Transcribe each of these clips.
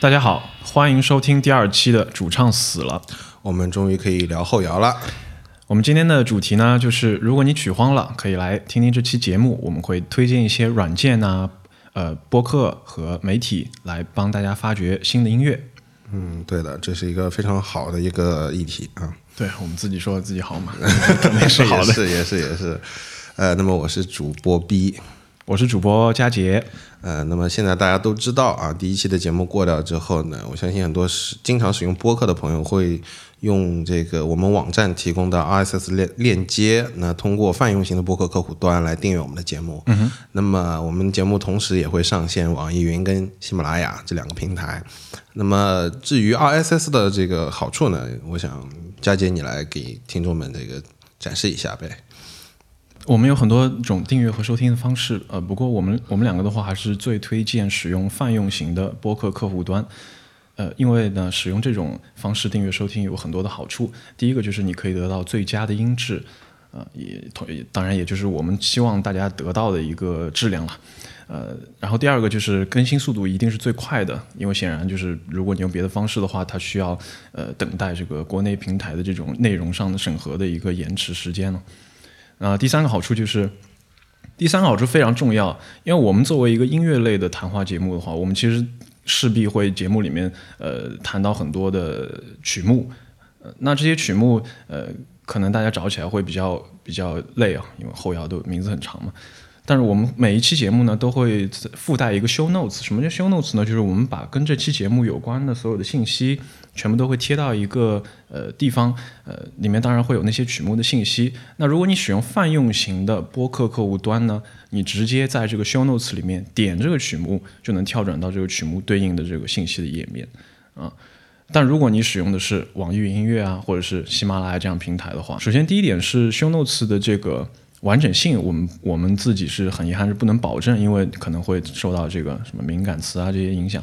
大家好，欢迎收听第二期的主唱死了。我们终于可以聊后摇了。我们今天的主题呢，就是如果你曲荒了，可以来听听这期节目。我们会推荐一些软件呐、呃，播客和媒体来帮大家发掘新的音乐。嗯，对的，这是一个非常好的一个议题啊。对我们自己说自己好嘛，肯定是好的。也是 也是也是。呃，那么我是主播 B，我是主播佳杰。呃，那么现在大家都知道啊，第一期的节目过掉之后呢，我相信很多使经常使用播客的朋友会用这个我们网站提供的 RSS 链链接，那通过泛用型的播客客户端来订阅我们的节目。嗯哼。那么我们节目同时也会上线网易云跟喜马拉雅这两个平台。那么至于 RSS 的这个好处呢，我想佳杰你来给听众们这个展示一下呗。我们有很多种订阅和收听的方式，呃，不过我们我们两个的话还是最推荐使用泛用型的播客客户端，呃，因为呢，使用这种方式订阅收听有很多的好处。第一个就是你可以得到最佳的音质，呃，也同当然也就是我们希望大家得到的一个质量了，呃，然后第二个就是更新速度一定是最快的，因为显然就是如果你用别的方式的话，它需要呃等待这个国内平台的这种内容上的审核的一个延迟时间了。啊，第三个好处就是，第三个好处非常重要，因为我们作为一个音乐类的谈话节目的话，我们其实势必会节目里面呃谈到很多的曲目，呃，那这些曲目呃可能大家找起来会比较比较累啊，因为后摇的名字很长嘛。但是我们每一期节目呢都会附带一个 show notes，什么叫 show notes 呢？就是我们把跟这期节目有关的所有的信息。全部都会贴到一个呃地方，呃里面当然会有那些曲目的信息。那如果你使用泛用型的播客客户端呢，你直接在这个 show notes 里面点这个曲目，就能跳转到这个曲目对应的这个信息的页面啊。但如果你使用的是网易云音乐啊，或者是喜马拉雅这样平台的话，首先第一点是 show notes 的这个完整性，我们我们自己是很遗憾是不能保证，因为可能会受到这个什么敏感词啊这些影响。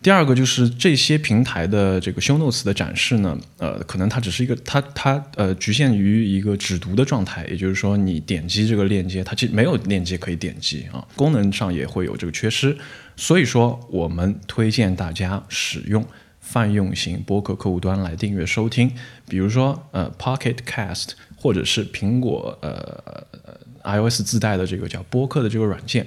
第二个就是这些平台的这个 show notes 的展示呢，呃，可能它只是一个它它呃局限于一个只读的状态，也就是说你点击这个链接，它其实没有链接可以点击啊，功能上也会有这个缺失，所以说我们推荐大家使用泛用型播客客户端来订阅收听，比如说呃 Pocket Cast 或者是苹果呃 iOS 自带的这个叫播客的这个软件。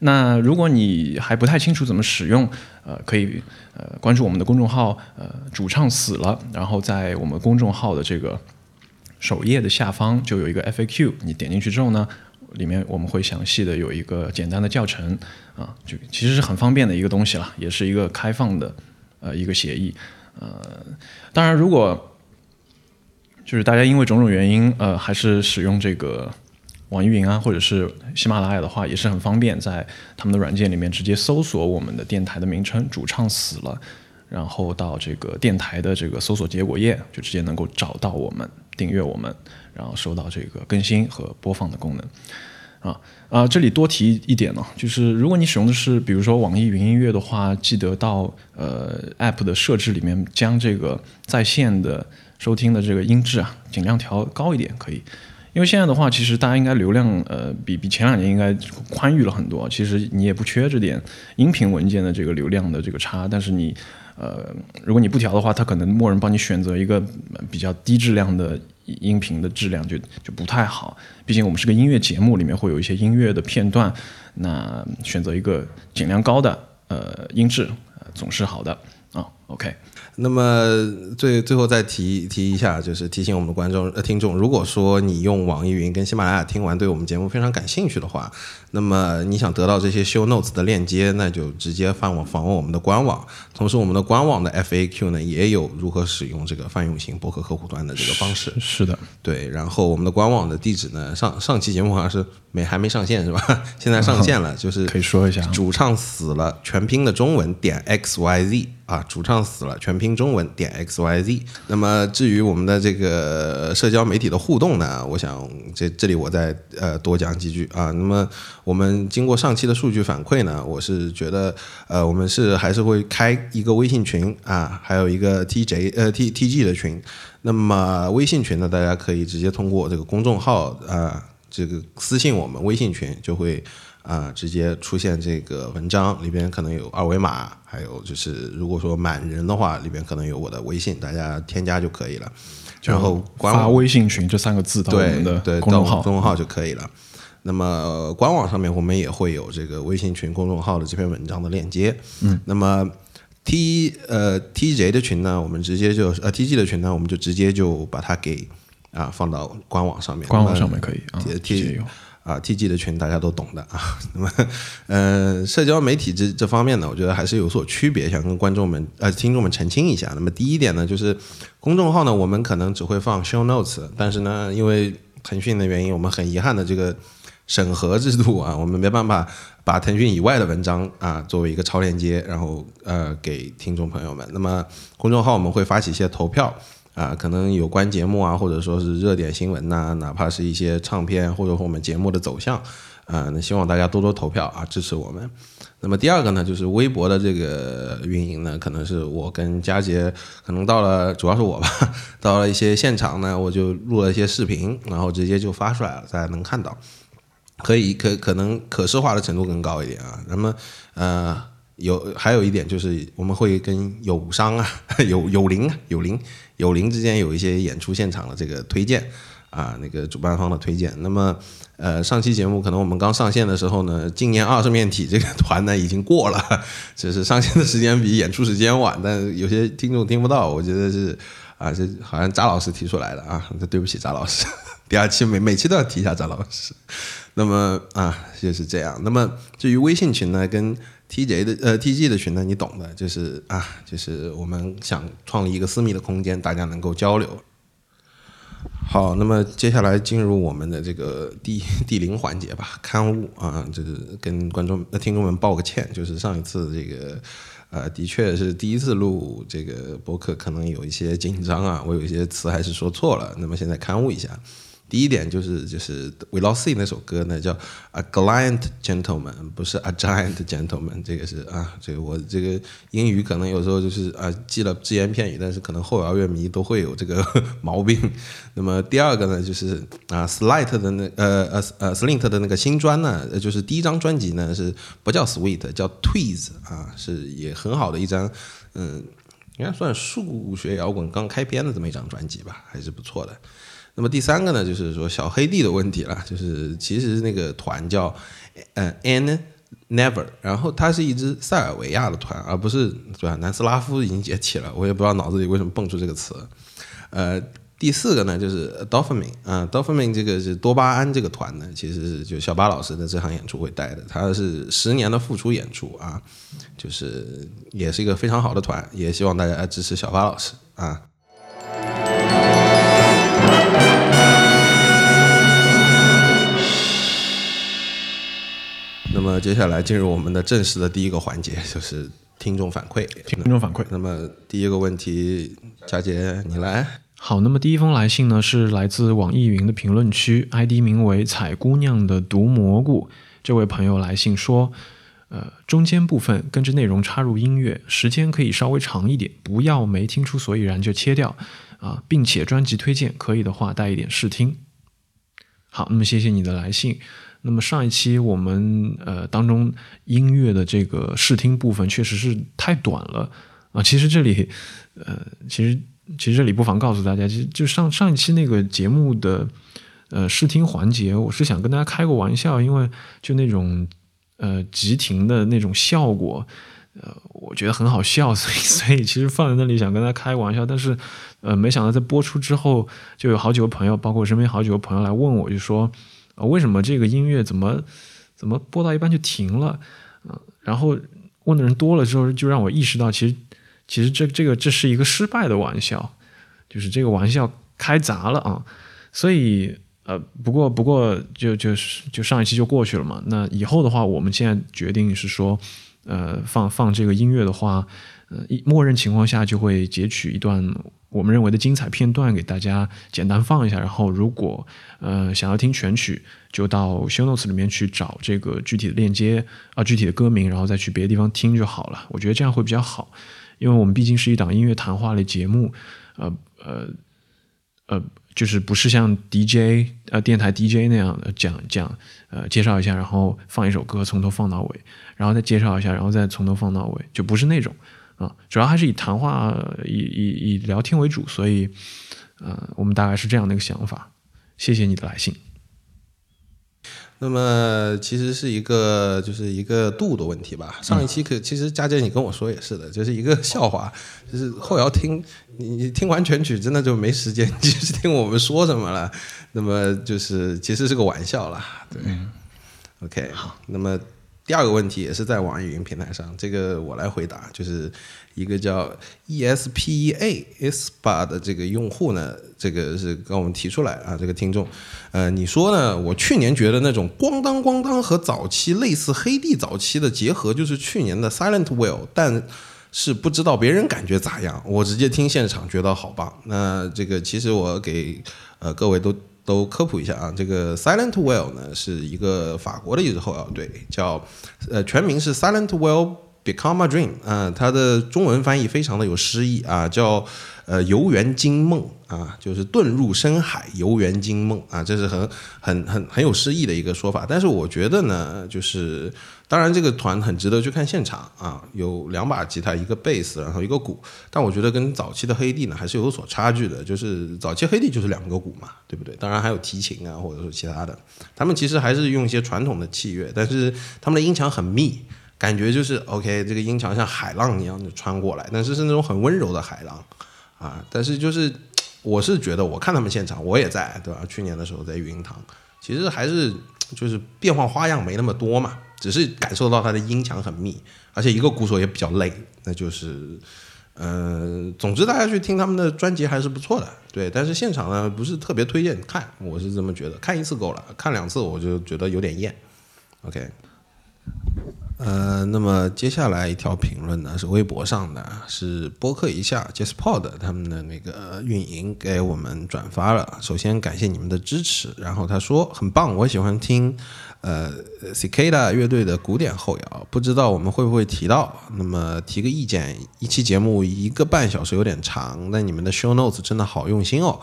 那如果你还不太清楚怎么使用，呃，可以呃关注我们的公众号，呃，主唱死了，然后在我们公众号的这个首页的下方就有一个 FAQ，你点进去之后呢，里面我们会详细的有一个简单的教程，啊，就其实是很方便的一个东西了，也是一个开放的呃一个协议，呃，当然如果就是大家因为种种原因，呃，还是使用这个。网易云啊，或者是喜马拉雅的话，也是很方便，在他们的软件里面直接搜索我们的电台的名称“主唱死了”，然后到这个电台的这个搜索结果页，就直接能够找到我们，订阅我们，然后收到这个更新和播放的功能。啊啊，这里多提一点呢，就是如果你使用的是比如说网易云音乐的话，记得到呃 App 的设置里面将这个在线的收听的这个音质啊，尽量调高一点，可以。因为现在的话，其实大家应该流量呃比比前两年应该宽裕了很多。其实你也不缺这点音频文件的这个流量的这个差，但是你呃如果你不调的话，它可能默认帮你选择一个比较低质量的音频的质量就就不太好。毕竟我们是个音乐节目，里面会有一些音乐的片段，那选择一个尽量高的呃音质总是好的啊。OK。那么最最后再提提一下，就是提醒我们的观众呃听众，如果说你用网易云跟喜马拉雅听完，对我们节目非常感兴趣的话，那么你想得到这些 show notes 的链接，那就直接访问访问我们的官网。同时，我们的官网的 FAQ 呢也有如何使用这个泛用型博客客户端的这个方式。是的，对。然后我们的官网的地址呢，上上期节目好像是没还没上线是吧？现在上线了，就是可以说一下，主唱死了，全拼的中文点 x y z。啊，主唱死了，全拼中文点 x y z。那么至于我们的这个社交媒体的互动呢，我想这这里我再呃多讲几句啊。那么我们经过上期的数据反馈呢，我是觉得呃我们是还是会开一个微信群啊，还有一个 T J 呃 T T G 的群。那么微信群呢，大家可以直接通过这个公众号啊，这个私信我们微信群就会。啊，直接出现这个文章里边可能有二维码，还有就是如果说满人的话，里边可能有我的微信，大家添加就可以了。然后官发微信群这三个字到我对们的对公众号公，众号就可以了。那么、呃官网上面我们也会有这个微信群公众号的这篇文章的链接。嗯，那么 T 呃 TJ 的群呢，我们直接就呃 TG 的群呢，我们就直接就把它给啊放到官网上面。官网上面可以啊，T 直接有。啊，TG 的群大家都懂的啊。那么，呃，社交媒体这这方面呢，我觉得还是有所区别，想跟观众们呃听众们澄清一下。那么第一点呢，就是公众号呢，我们可能只会放 show notes，但是呢，因为腾讯的原因，我们很遗憾的这个审核制度啊，我们没办法把腾讯以外的文章啊作为一个超链接，然后呃给听众朋友们。那么公众号我们会发起一些投票。啊，可能有关节目啊，或者说是热点新闻呐、哪怕是一些唱片，或者我们节目的走向，啊，那希望大家多多投票啊，支持我们。那么第二个呢，就是微博的这个运营呢，可能是我跟佳杰，可能到了，主要是我吧，到了一些现场呢，我就录了一些视频，然后直接就发出来了，大家能看到，可以可可能可视化的程度更高一点啊。那么呃，有还有一点就是我们会跟友商啊、友友邻啊、友邻友邻之间有一些演出现场的这个推荐啊，那个主办方的推荐。那么呃，上期节目可能我们刚上线的时候呢，今年二十面体这个团呢已经过了，只是上线的时间比演出时间晚，但有些听众听不到，我觉得是啊，这好像扎老师提出来的啊，这对不起扎老师，第二期每每期都要提一下张老师。那么啊，就是这样。那么至于微信群呢，跟 TJ 的呃 TG 的群呢，你懂的，就是啊，就是我们想创立一个私密的空间，大家能够交流。好，那么接下来进入我们的这个 第第零环节吧，刊物啊，就是跟观众、那听众们报个歉，就是上一次这个呃，的确是第一次录这个播客，可能有一些紧张啊，我有一些词还是说错了，那么现在刊物一下。第一点就是就是 We Lost Sea 那首歌呢叫 A Gallant Gentleman，不是 A Giant Gentleman，这个是啊，这个我这个英语可能有时候就是啊记了只言片语，但是可能后摇乐迷都会有这个毛病。那么第二个呢就是啊 Slight 的那呃呃呃 Slint 的那个新专呢，就是第一张专辑呢是不叫 Sweet，叫 Tweez 啊，是也很好的一张嗯。应该算数学摇滚刚开篇的这么一张专辑吧，还是不错的。那么第三个呢，就是说小黑弟的问题了，就是其实那个团叫呃，an never，然后它是一支塞尔维亚的团，而不是对吧？南斯拉夫已经解体了，我也不知道脑子里为什么蹦出这个词。呃，第四个呢，就是 Dopamine 啊、d o p a m i n 这个是多巴胺这个团呢，其实是就小巴老师的这场演出会带的，他是十年的复出演出啊，就是也是一个非常好的团，也希望大家支持小巴老师啊。那么接下来进入我们的正式的第一个环节，就是听众反馈。听众反馈。那么第一个问题，佳杰你来。好，那么第一封来信呢，是来自网易云的评论区，ID 名为“采姑娘的毒蘑菇”这位朋友来信说，呃，中间部分跟着内容插入音乐，时间可以稍微长一点，不要没听出所以然就切掉啊，并且专辑推荐可以的话带一点试听。好，那么谢谢你的来信。那么上一期我们呃当中音乐的这个试听部分确实是太短了啊，其实这里呃其实。其实这里不妨告诉大家，其实就上上一期那个节目的呃试听环节，我是想跟大家开个玩笑，因为就那种呃急停的那种效果，呃，我觉得很好笑，所以 所以其实放在那里想跟大家开个玩笑，但是呃没想到在播出之后，就有好几个朋友，包括身边好几个朋友来问我，就说啊、为什么这个音乐怎么怎么播到一半就停了？啊、呃，然后问的人多了之后，就让我意识到其实。其实这这个这是一个失败的玩笑，就是这个玩笑开砸了啊，所以呃，不过不过就就是就上一期就过去了嘛。那以后的话，我们现在决定是说，呃，放放这个音乐的话，呃，默认情况下就会截取一段我们认为的精彩片段给大家简单放一下，然后如果呃想要听全曲，就到 show notes 里面去找这个具体的链接啊，具体的歌名，然后再去别的地方听就好了。我觉得这样会比较好。因为我们毕竟是一档音乐谈话类节目，呃呃呃，就是不是像 DJ 呃电台 DJ 那样的讲讲呃介绍一下，然后放一首歌从头放到尾，然后再介绍一下，然后再从头放到尾，就不是那种啊，主要还是以谈话以以以聊天为主，所以呃我们大概是这样的一个想法。谢谢你的来信。那么其实是一个就是一个度的问题吧。上一期可其实佳姐你跟我说也是的，就是一个笑话，就是后摇听你你听完全曲真的就没时间 继续听我们说什么了。那么就是其实是个玩笑啦，对。OK，好。那么第二个问题也是在网易云平台上，这个我来回答，就是一个叫 E S P E A S P A 的这个用户呢，这个是跟我们提出来啊，这个听众，呃，你说呢？我去年觉得那种咣当咣当和早期类似黑帝早期的结合，就是去年的 Silent Will，但是不知道别人感觉咋样，我直接听现场觉得好棒。那这个其实我给呃各位都。都科普一下啊，这个 Silent Well 呢是一个法国的一支后摇队，叫呃全名是 Silent Well Become a Dream 啊，它的中文翻译非常的有诗意啊，叫呃游园惊梦啊，就是遁入深海游园惊梦啊，这是很很很很有诗意的一个说法。但是我觉得呢，就是当然这个团很值得去看现场啊，有两把吉他，一个贝斯，然后一个鼓。但我觉得跟早期的黑帝呢还是有所差距的，就是早期黑帝就是两个鼓嘛，对不对？当然还有提琴啊，或者说其他的，他们其实还是用一些传统的器乐，但是他们的音墙很密。感觉就是 OK，这个音墙像海浪一样就穿过来，但是是那种很温柔的海浪，啊，但是就是我是觉得我看他们现场，我也在，对吧？去年的时候在育婴堂，其实还是就是变化花样没那么多嘛，只是感受到它的音墙很密，而且一个鼓手也比较累，那就是，呃，总之大家去听他们的专辑还是不错的，对，但是现场呢不是特别推荐看，我是这么觉得，看一次够了，看两次我就觉得有点厌，OK。呃，那么接下来一条评论呢，是微博上的，是播客一下 JustPod 他们的那个运营给我们转发了。首先感谢你们的支持，然后他说很棒，我喜欢听呃 Cicada 乐队的古典后摇，不知道我们会不会提到？那么提个意见，一期节目一个半小时有点长，但你们的 Show Notes 真的好用心哦。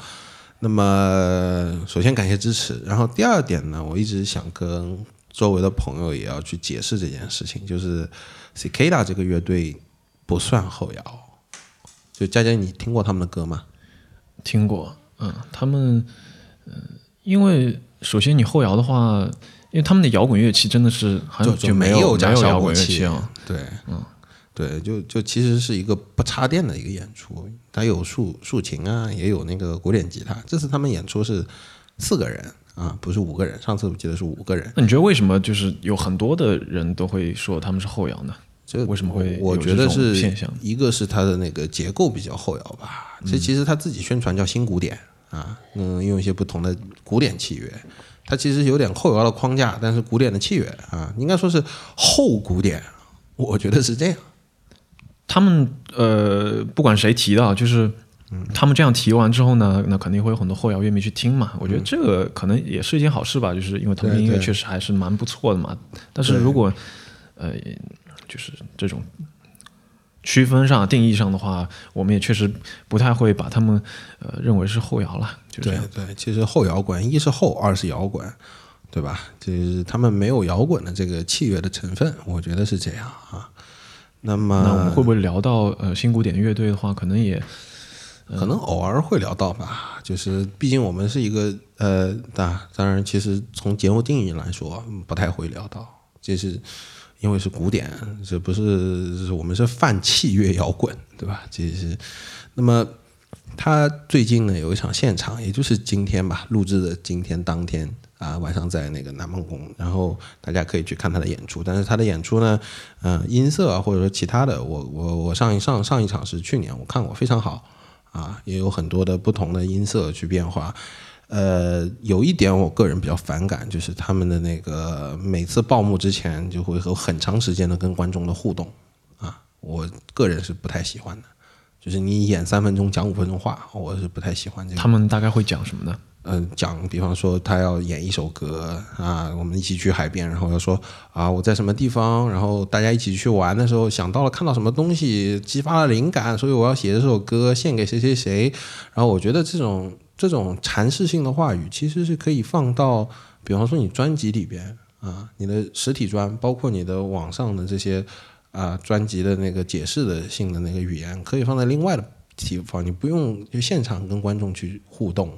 那么首先感谢支持，然后第二点呢，我一直想跟。周围的朋友也要去解释这件事情，就是 Cicada 这个乐队不算后摇。就佳佳，你听过他们的歌吗？听过，嗯，他们，嗯，因为首先你后摇的话，因为他们的摇滚乐器真的是就就没有没有摇滚乐器啊，对，嗯，对，就就其实是一个不插电的一个演出，它有竖竖琴啊，也有那个古典吉他。这次他们演出是四个人。啊，不是五个人，上次我记得是五个人。那你觉得为什么就是有很多的人都会说他们是后摇呢？这为什么会？我觉得是现象，一个是它的那个结构比较后摇吧。这其实他自己宣传叫新古典啊，嗯，用一些不同的古典器乐，它其实有点后摇的框架，但是古典的器乐啊，应该说是后古典。我觉得是这样。他们呃，不管谁提到，就是。他们这样提完之后呢，那肯定会有很多后摇乐迷去听嘛。我觉得这个可能也是一件好事吧，就是因为他们音乐确实还是蛮不错的嘛。但是如果呃，就是这种区分上、定义上的话，我们也确实不太会把他们呃认为是后摇了。就这样。对，其实后摇滚一是后，二是摇滚，对吧？就是他们没有摇滚的这个器乐的成分，我觉得是这样啊。那么，那我们会不会聊到呃新古典乐队的话，可能也。可能偶尔会聊到吧，就是毕竟我们是一个呃，当当然，其实从节目定义来说，不太会聊到，就是因为是古典，这不是我们是泛器乐摇滚，对吧？这是那么他最近呢有一场现场，也就是今天吧，录制的今天当天啊，晚上在那个南梦宫，然后大家可以去看他的演出。但是他的演出呢，嗯，音色啊，或者说其他的，我我我上一上上一场是去年我看过，非常好。啊，也有很多的不同的音色去变化，呃，有一点我个人比较反感，就是他们的那个每次报幕之前就会有很长时间的跟观众的互动，啊，我个人是不太喜欢的，就是你演三分钟讲五分钟话，我是不太喜欢这个。他们大概会讲什么呢？嗯，讲，比方说他要演一首歌啊，我们一起去海边，然后要说啊，我在什么地方，然后大家一起去玩的时候想到了看到什么东西，激发了灵感，所以我要写这首歌献给谁谁谁。然后我觉得这种这种阐释性的话语，其实是可以放到，比方说你专辑里边啊，你的实体专，包括你的网上的这些啊专辑的那个解释的性的那个语言，可以放在另外的地方，你不用就现场跟观众去互动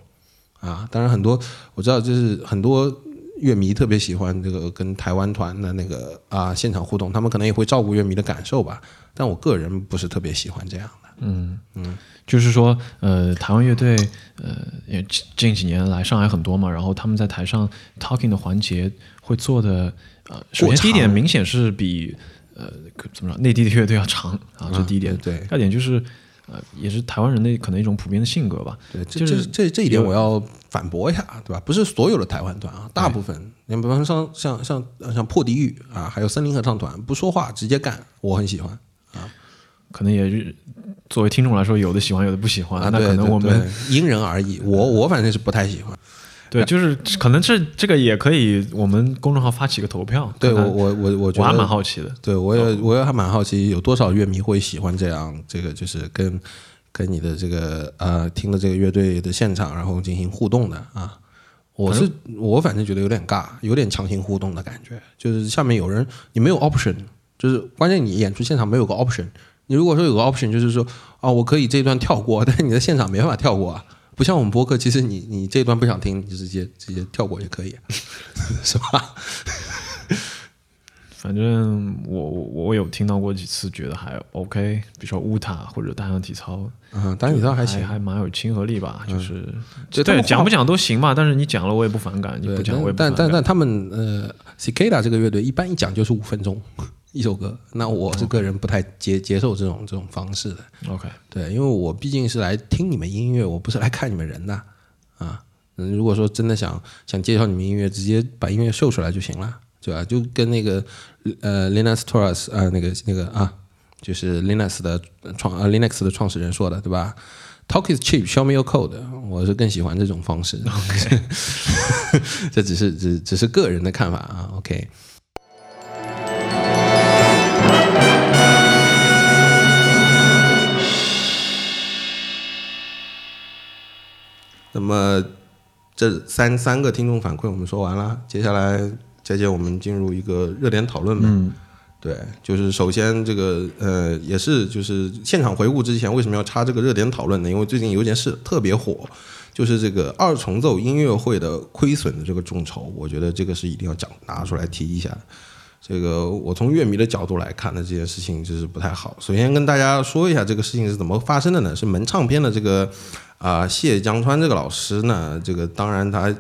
啊。当然，很多我知道，就是很多乐迷特别喜欢这个跟台湾团的那个啊现场互动，他们可能也会照顾乐迷的感受吧。但我个人不是特别喜欢这样的。嗯嗯。就是说，呃，台湾乐队，呃，也近几年来上海很多嘛，然后他们在台上 talking 的环节会做的，呃，首先第一点明显是比，呃，怎么着，内地的乐队要长啊，这第一点。对。第二点就是，呃，也是台湾人的可能一种普遍的性格吧。对，这这这这一点我要反驳一下，对吧？不是所有的台湾团啊，大部分，你比方说像像像像破地狱啊，还有森林合唱团，不说话直接干，我很喜欢啊。可能也是作为听众来说，有的喜欢，有的不喜欢。啊那可能我们因人而异。我我反正是不太喜欢。对，就是可能这这个也可以，我们公众号发起个投票。对我我我我觉得还蛮好奇的。对我也我也还蛮好奇，有多少乐迷会喜欢这样这个，就是跟跟你的这个呃听了这个乐队的现场，然后进行互动的啊。我是我反正觉得有点尬，有点强行互动的感觉。就是下面有人你没有 option，就是关键你演出现场没有个 option。你如果说有个 option，就是说啊，我可以这一段跳过，但是你在现场没办法跳过啊，不像我们播客，其实你你这一段不想听，你就直接直接跳过也可以，是吧？反正我我我有听到过几次，觉得还 OK，比如说乌塔或者单项体操，嗯，单向体操还行，还蛮有亲和力吧，就是对讲不讲都行吧，但是你讲了我也不反感，你不讲我也不反感。但但但他们呃，Cicada 这个乐队一般一讲就是五分钟。一首歌，那我是个人不太接接受这种这种方式的。OK，对，因为我毕竟是来听你们音乐，我不是来看你们人的啊。嗯，如果说真的想想介绍你们音乐，直接把音乐秀出来就行了，对吧？就跟那个呃 Linus Torres 啊，那个那个啊，就是 Linux 的创呃 Linux 的创始人说的，对吧？Talk is cheap, show me your code。我是更喜欢这种方式。OK，这只是只只是个人的看法啊。OK。那么这三三个听众反馈我们说完了，接下来佳佳我们进入一个热点讨论吧。嗯，对，就是首先这个呃也是就是现场回顾之前为什么要插这个热点讨论呢？因为最近有件事特别火，就是这个二重奏音乐会的亏损的这个众筹，我觉得这个是一定要讲拿出来提一下。这个我从乐迷的角度来看呢，这件事情就是不太好。首先跟大家说一下这个事情是怎么发生的呢？是门唱片的这个。啊，谢江川这个老师呢，这个当然他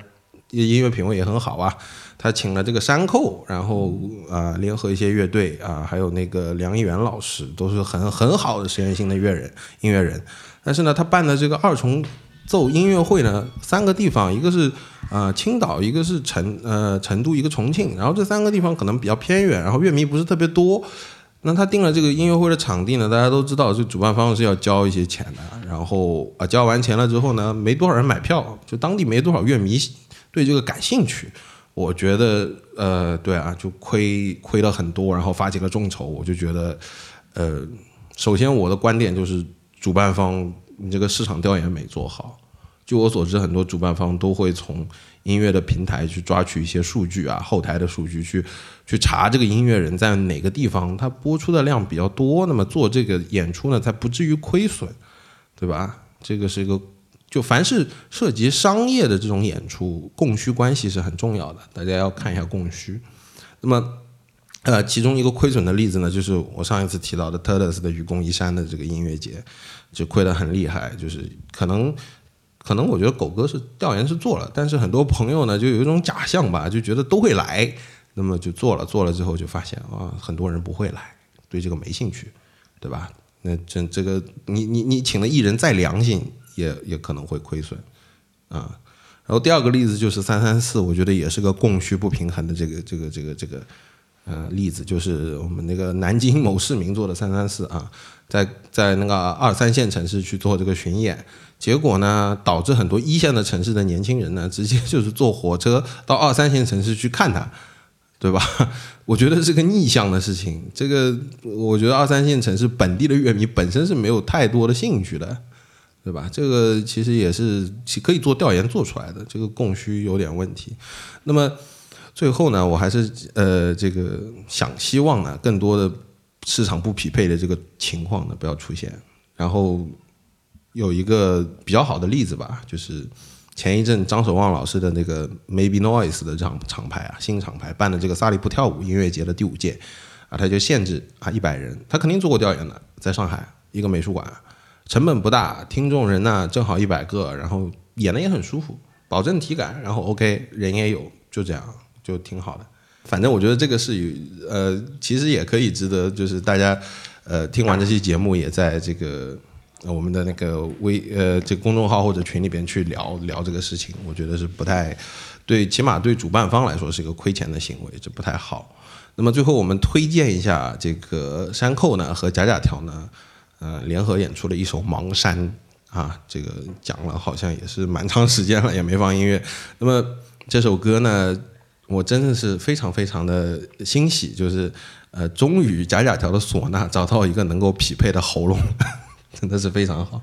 音乐品味也很好啊。他请了这个山寇，然后啊，联合一些乐队啊，还有那个梁一元老师，都是很很好的实验性的乐人音乐人。但是呢，他办的这个二重奏音乐会呢，三个地方，一个是啊青岛，一个是成呃成都，一个重庆，然后这三个地方可能比较偏远，然后乐迷不是特别多。那他定了这个音乐会的场地呢？大家都知道，这主办方是要交一些钱的。然后啊，交完钱了之后呢，没多少人买票，就当地没多少乐迷对这个感兴趣。我觉得，呃，对啊，就亏亏了很多，然后发起了众筹。我就觉得，呃，首先我的观点就是，主办方你这个市场调研没做好。据我所知，很多主办方都会从音乐的平台去抓取一些数据啊，后台的数据去。去查这个音乐人在哪个地方，他播出的量比较多，那么做这个演出呢，才不至于亏损，对吧？这个是一个，就凡是涉及商业的这种演出，供需关系是很重要的，大家要看一下供需。那么，呃，其中一个亏损的例子呢，就是我上一次提到的 t u r t l s 的愚公移山的这个音乐节，就亏得很厉害，就是可能，可能我觉得狗哥是调研是做了，但是很多朋友呢，就有一种假象吧，就觉得都会来。那么就做了，做了之后就发现啊，很多人不会来，对这个没兴趣，对吧？那这这个你你你请的艺人再良心，也也可能会亏损啊。然后第二个例子就是三三四，我觉得也是个供需不平衡的这个这个这个这个呃例子，就是我们那个南京某市民做的三三四啊，在在那个二三线城市去做这个巡演，结果呢，导致很多一线的城市的年轻人呢，直接 就是坐火车到二三线城市去看他。对吧？我觉得是个逆向的事情。这个，我觉得二三线城市本地的乐迷本身是没有太多的兴趣的，对吧？这个其实也是可以做调研做出来的，这个供需有点问题。那么最后呢，我还是呃这个想希望呢，更多的市场不匹配的这个情况呢不要出现。然后有一个比较好的例子吧，就是前一阵张守望老师的那个 Maybe Noise 的厂厂牌啊，新厂牌办的这个萨利普跳舞音乐节的第五届啊，他就限制啊一百人，他肯定做过调研的，在上海一个美术馆，成本不大，听众人呢正好一百个，然后演的也很舒服，保证体感，然后 OK 人也有，就这样就挺好的。反正我觉得这个是有呃，其实也可以值得，就是大家。呃，听完这期节目，也在这个我们的那个微呃这公众号或者群里边去聊聊这个事情，我觉得是不太对，起码对主办方来说是一个亏钱的行为，这不太好。那么最后我们推荐一下这个山寇呢和假假条呢，呃联合演出了一首《盲山》啊，这个讲了好像也是蛮长时间了，也没放音乐。那么这首歌呢，我真的是非常非常的欣喜，就是。呃，终于假假条的唢呐找到一个能够匹配的喉咙，真的是非常好。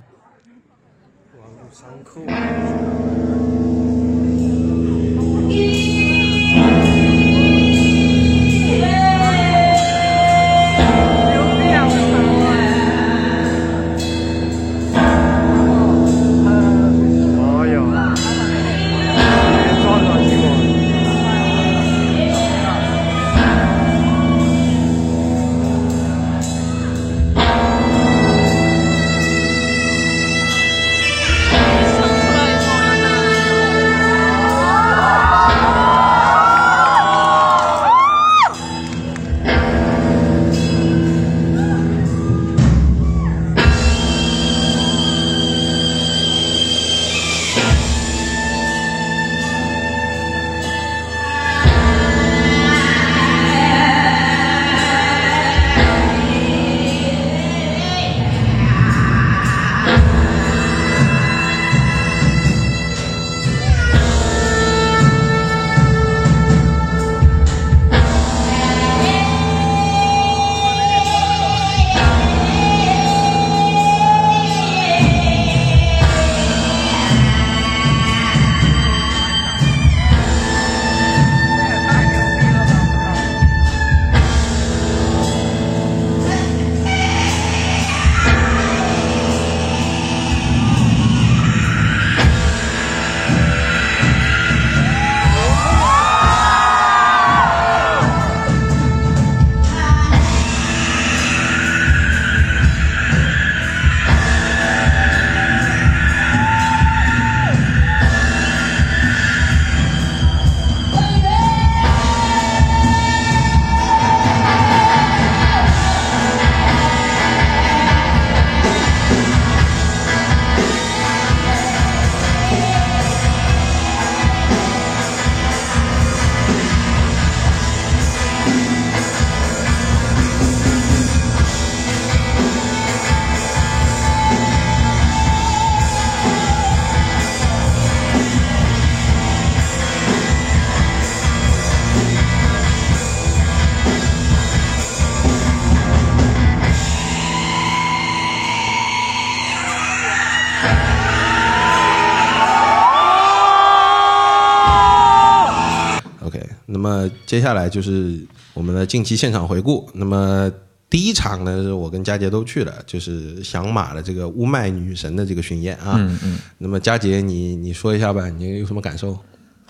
接下来就是我们的近期现场回顾。那么第一场呢，是我跟佳杰都去了，就是响马的这个乌麦女神的这个巡演啊。嗯嗯。那么佳杰，你你说一下吧，你有什么感受？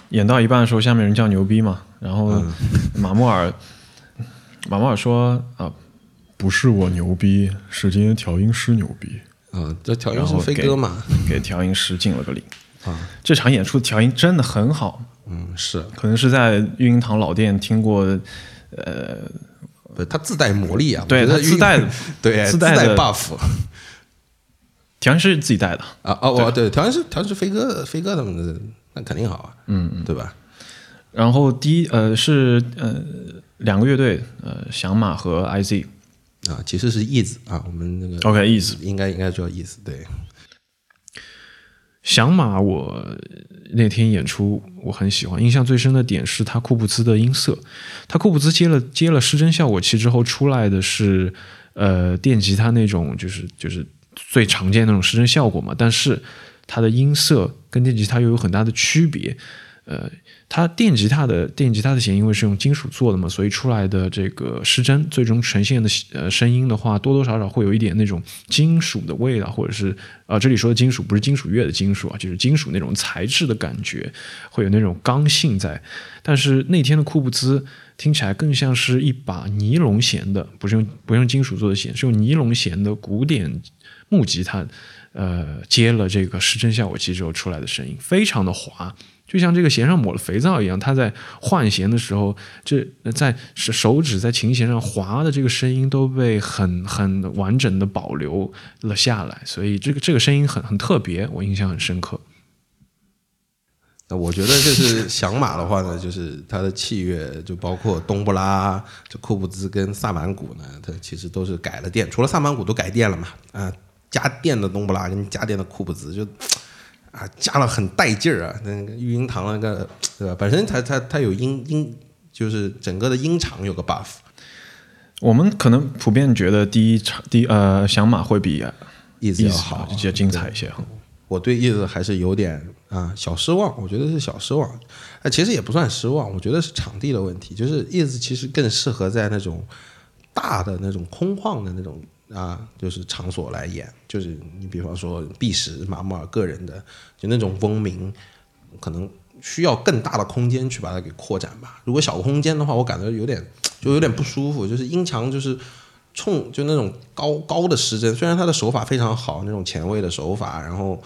演到一半的时候，下面人叫牛逼嘛，然后马穆尔马穆尔说啊，不是我牛逼，是今天调音师牛逼。啊，这调音师飞哥嘛，给调音师敬了个礼。啊，这场演出调音真的很好。嗯，是，可能是在育婴堂老店听过，呃，不，它自带魔力啊，对，它自带的，对，自带 buff，调音师自己带的。啊，哦，我对，调音师，调音师飞哥，飞哥他们的，那肯定好啊，嗯嗯，对吧？然后第一，呃，是呃两个乐队，呃，响马和 IZ，啊，其实是 Ease 啊，我们那个 OK，Ease 应该应该叫 Ease，对。响马，我那天演出我很喜欢，印象最深的点是他库布兹的音色。他库布兹接了接了失真效果器之后出来的是，呃，电吉他那种就是就是最常见的那种失真效果嘛，但是它的音色跟电吉他又有很大的区别。呃，它电吉他的电吉他的弦因为是用金属做的嘛，所以出来的这个失真最终呈现的呃声音的话，多多少少会有一点那种金属的味道，或者是啊，这里说的金属不是金属乐的金属啊，就是金属那种材质的感觉，会有那种刚性在。但是那天的库布兹听起来更像是一把尼龙弦的，不是用不用金属做的弦，是用尼龙弦的古典木吉他，呃，接了这个失真效果器之后出来的声音，非常的滑。就像这个弦上抹了肥皂一样，它在换弦的时候，这在手指在琴弦上滑的这个声音都被很很完整的保留了下来，所以这个这个声音很很特别，我印象很深刻。那我觉得就是响马的话呢，就是它的器乐就包括冬不拉、就库布兹跟萨满鼓呢，它其实都是改了电，除了萨满鼓都改电了嘛，啊，加电的冬不拉跟加电的库布兹就。啊，加了很带劲儿啊！那个育婴堂那个，对吧？本身它它它有音音，就是整个的音场有个 buff。我们可能普遍觉得第一场第呃响马会比意思要好，就精彩一些。我对意思还是有点啊小失望，我觉得是小失望。啊，其实也不算失望，我觉得是场地的问题，就是意思其实更适合在那种大的那种空旷的那种。啊，就是场所来演，就是你比方说毕石马木尔个人的，就那种嗡鸣，可能需要更大的空间去把它给扩展吧。如果小空间的话，我感觉有点就有点不舒服。就是音墙就是冲就那种高高的失真，虽然他的手法非常好，那种前卫的手法，然后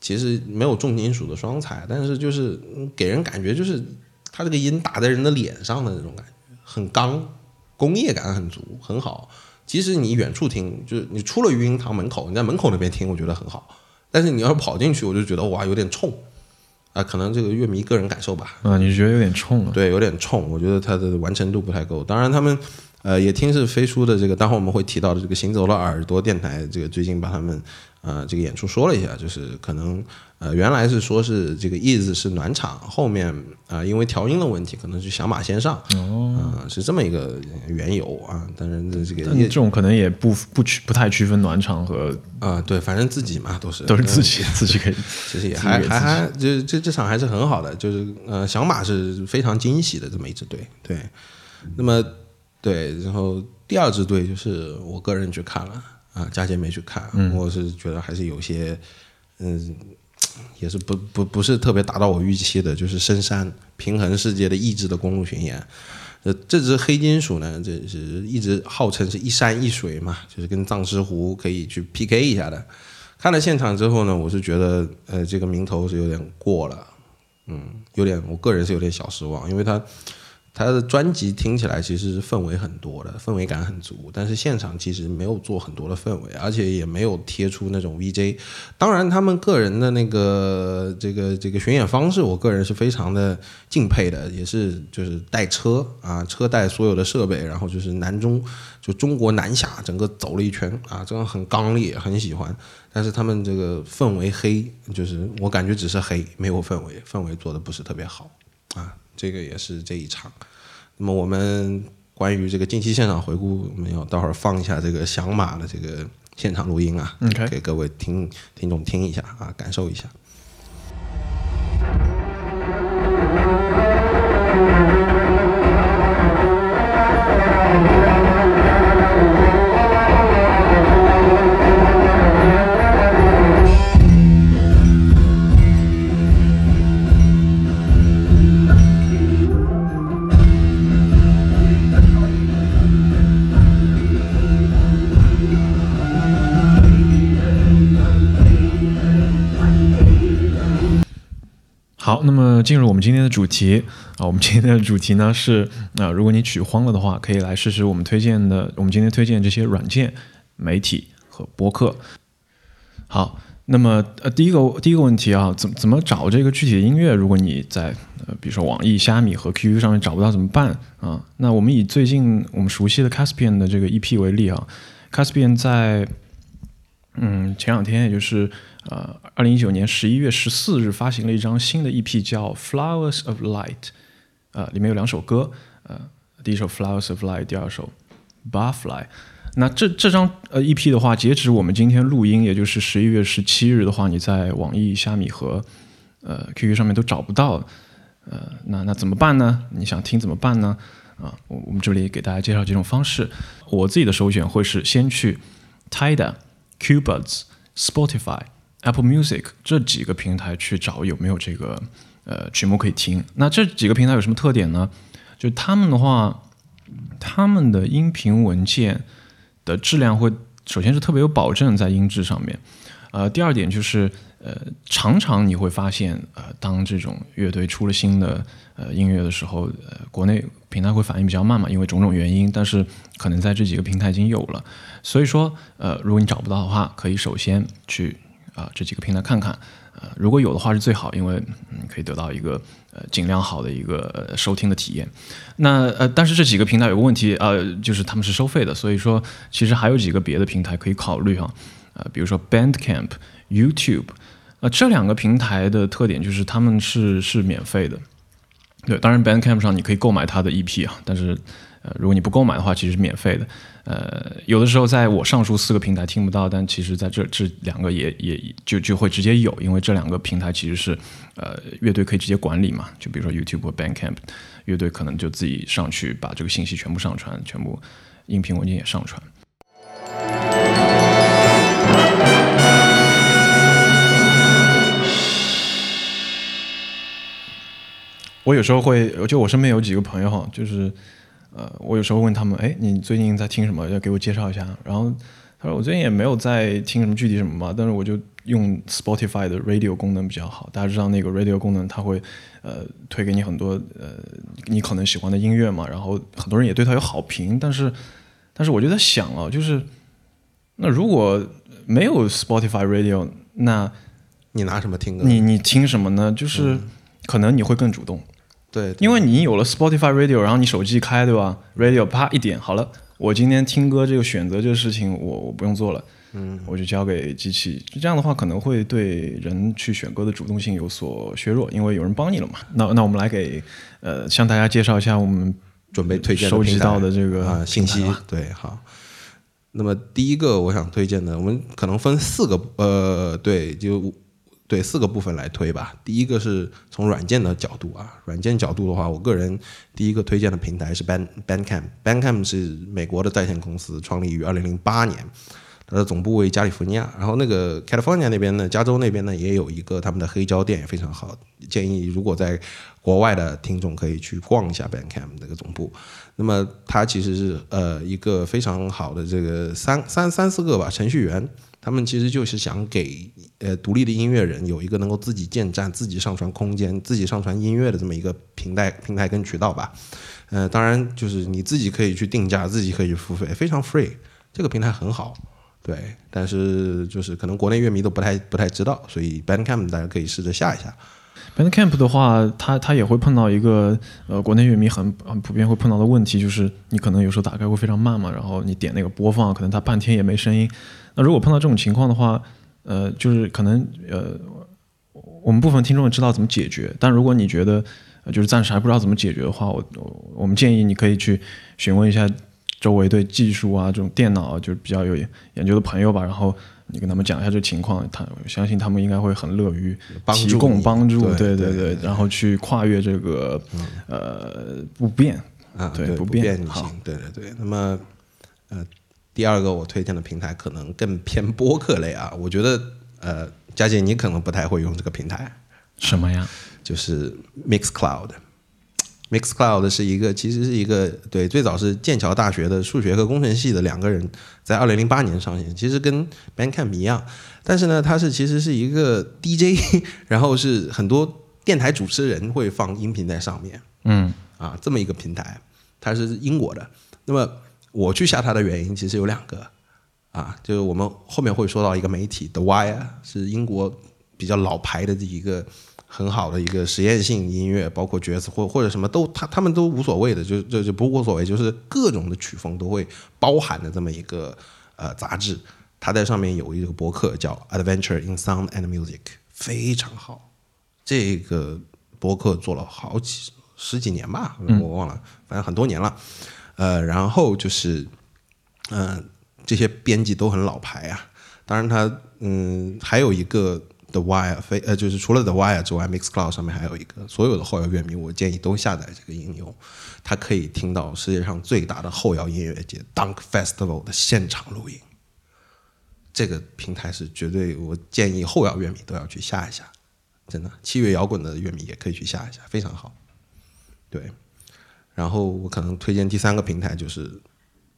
其实没有重金属的双踩，但是就是给人感觉就是他这个音打在人的脸上的那种感觉，很刚，工业感很足，很好。其实你远处听，就是你出了育婴堂门口，你在门口那边听，我觉得很好。但是你要是跑进去，我就觉得哇，有点冲啊。可能这个乐迷个人感受吧。啊，你觉得有点冲了？对，有点冲。我觉得它的完成度不太够。当然，他们呃也听是飞书的这个，待会我们会提到的这个行走的耳朵电台，这个最近把他们呃这个演出说了一下，就是可能。呃，原来是说是这个 is 是暖场，后面啊因为调音的问题，可能是响马先上，哦，是这么一个缘由啊。当然这个这种可能也不不区不太区分暖场和啊，对，反正自己嘛都是都是自己自己可以，其实也还还还这这这场还是很好的，就是呃响马是非常惊喜的这么一支队，对。那么对，然后第二支队就是我个人去看了啊，佳杰没去看，我是觉得还是有些嗯。也是不不不是特别达到我预期的，就是深山平衡世界的意志的公路巡演。呃，这只黑金属呢，这是一直号称是一山一水嘛，就是跟藏尸湖可以去 PK 一下的。看了现场之后呢，我是觉得呃这个名头是有点过了，嗯，有点我个人是有点小失望，因为他。他的专辑听起来其实是氛围很多的，氛围感很足，但是现场其实没有做很多的氛围，而且也没有贴出那种 VJ。当然，他们个人的那个这个这个巡演方式，我个人是非常的敬佩的，也是就是带车啊，车带所有的设备，然后就是南中就中国南下整个走了一圈啊，这样很刚烈，很喜欢。但是他们这个氛围黑，就是我感觉只是黑，没有氛围，氛围做的不是特别好啊。这个也是这一场，那么我们关于这个近期现场回顾，我们要待会儿放一下这个响马的这个现场录音啊，给各位听听众听一下啊，感受一下。进入我们今天的主题啊，我们今天的主题呢是啊，如果你取荒了的话，可以来试试我们推荐的，我们今天推荐这些软件、媒体和播客。好，那么呃，第一个第一个问题啊，怎怎么找这个具体的音乐？如果你在呃，比如说网易、虾米和 QQ 上面找不到怎么办啊？那我们以最近我们熟悉的 Caspian 的这个 EP 为例啊，Caspian 在嗯前两天，也就是呃，二零一九年十一月十四日发行了一张新的 EP，叫《Flowers of Light》，呃，里面有两首歌，呃，第一首《Flowers of Light》，第二首《Barfly》，那这这张呃 EP 的话，截止我们今天录音，也就是十一月十七日的话，你在网易、虾米和呃 QQ 上面都找不到。呃，那那怎么办呢？你想听怎么办呢？啊，我我们这里给大家介绍几种方式。我自己的首选会是先去 Tidal、Qbuds、Spotify、Apple Music 这几个平台去找有没有这个呃曲目可以听。那这几个平台有什么特点呢？就他们的话，他们的音频文件的质量会首先是特别有保证在音质上面。呃，第二点就是。呃，常常你会发现，呃，当这种乐队出了新的呃音乐的时候，呃，国内平台会反应比较慢嘛，因为种种原因。但是可能在这几个平台已经有了，所以说，呃，如果你找不到的话，可以首先去啊这几个平台看看，呃，如果有的话是最好，因为嗯可以得到一个呃尽量好的一个收听的体验。那呃，但是这几个平台有个问题，呃，就是他们是收费的，所以说其实还有几个别的平台可以考虑哈，呃，比如说 Bandcamp、YouTube。呃，这两个平台的特点就是他们是是免费的，对，当然 Bandcamp 上你可以购买它的 EP 啊，但是如果你不购买的话，其实是免费的。呃，有的时候在我上述四个平台听不到，但其实在这这两个也也就就会直接有，因为这两个平台其实是呃乐队可以直接管理嘛，就比如说 YouTube 或 Bandcamp，乐队可能就自己上去把这个信息全部上传，全部音频文件也上传。我有时候会，就我身边有几个朋友哈，就是，呃，我有时候问他们，哎，你最近在听什么？要给我介绍一下。然后他说我最近也没有在听什么具体什么吧，但是我就用 Spotify 的 Radio 功能比较好。大家知道那个 Radio 功能，它会呃推给你很多呃你可能喜欢的音乐嘛。然后很多人也对它有好评，但是但是我就在想啊，就是那如果没有 Spotify Radio，那你拿什么听歌？你你听什么呢？就是可能你会更主动。对，因为你有了 Spotify Radio，然后你手机开，对吧？Radio 啪一点，好了，我今天听歌这个选择这个事情，我我不用做了，嗯，我就交给机器。这样的话可能会对人去选歌的主动性有所削弱，因为有人帮你了嘛。那那我们来给呃向大家介绍一下我们准备推荐收集到的这个信息。对，好。那么第一个我想推荐的，我们可能分四个，呃，对，就。对四个部分来推吧。第一个是从软件的角度啊，软件角度的话，我个人第一个推荐的平台是 Band Bandcamp。Bandcamp 是美国的在线公司，创立于二零零八年，它的总部为加利福尼亚。然后那个 California 那边呢，加州那边呢也有一个他们的黑胶店，也非常好。建议如果在国外的听众可以去逛一下 Bandcamp 那个总部。那么它其实是呃一个非常好的这个三三三四个吧程序员。他们其实就是想给呃独立的音乐人有一个能够自己建站、自己上传空间、自己上传音乐的这么一个平台、平台跟渠道吧。呃，当然就是你自己可以去定价，自己可以付费，非常 free。这个平台很好，对。但是就是可能国内乐迷都不太不太知道，所以 Bandcamp 大家可以试着下一下。Bandcamp 的话，它它也会碰到一个呃国内乐迷很很普遍会碰到的问题，就是你可能有时候打开会非常慢嘛，然后你点那个播放，可能它半天也没声音。那如果碰到这种情况的话，呃，就是可能呃，我们部分听众知道怎么解决，但如果你觉得就是暂时还不知道怎么解决的话，我我们建议你可以去询问一下周围对技术啊这种电脑就是比较有研究的朋友吧，然后你跟他们讲一下这个情况，他相信他们应该会很乐于提供帮助，对对对，然后去跨越这个呃不变啊，对不便好，对对对，那么呃。第二个我推荐的平台可能更偏播客类啊，我觉得呃，佳姐你可能不太会用这个平台，什么呀？就是 Mixcloud。Mixcloud 是一个，其实是一个对，最早是剑桥大学的数学和工程系的两个人在二零零八年上线，其实跟 Bandcamp 一样，但是呢，它是其实是一个 DJ，然后是很多电台主持人会放音频在上面，嗯，啊，这么一个平台，它是英国的，那么。我去下它的原因其实有两个，啊，就是我们后面会说到一个媒体 The Wire，是英国比较老牌的一个很好的一个实验性音乐，包括爵士或或者什么都，他他们都无所谓的，就就就不无所谓，就是各种的曲风都会包含的这么一个呃杂志，它在上面有一个博客叫 Adventure in Sound and Music，非常好，这个博客做了好几十几年吧，我忘了，反正很多年了。呃，然后就是，嗯，这些编辑都很老牌啊。当然它嗯还有一个 The Wire 非呃就是除了 The Wire 之外，Mixcloud 上面还有一个，所有的后摇乐迷我建议都下载这个应用，它可以听到世界上最大的后摇音乐节 Dunk Festival 的现场录音。这个平台是绝对，我建议后摇乐迷都要去下一下，真的，七月摇滚的乐迷也可以去下一下，非常好。对，然后我可能推荐第三个平台就是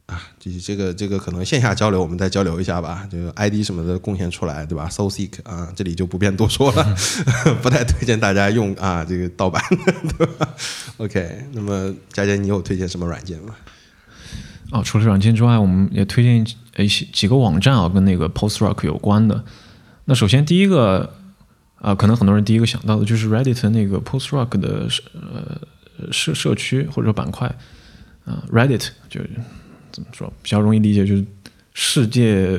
啊，这这个这个可能线下交流我们再交流一下吧，就 ID 什么的贡献出来，对吧？SoSeek 啊，这里就不便多说了，不太推荐大家用啊，这个盗版，对吧？OK，那么佳佳，你有推荐什么软件吗？哦，除了软件之外，我们也推荐一些几个网站啊，跟那个 Post Rock 有关的。那首先第一个啊，可能很多人第一个想到的就是 Reddit 那个 Post Rock 的呃社社区或者说板块啊，Reddit 就怎么说比较容易理解，就是世界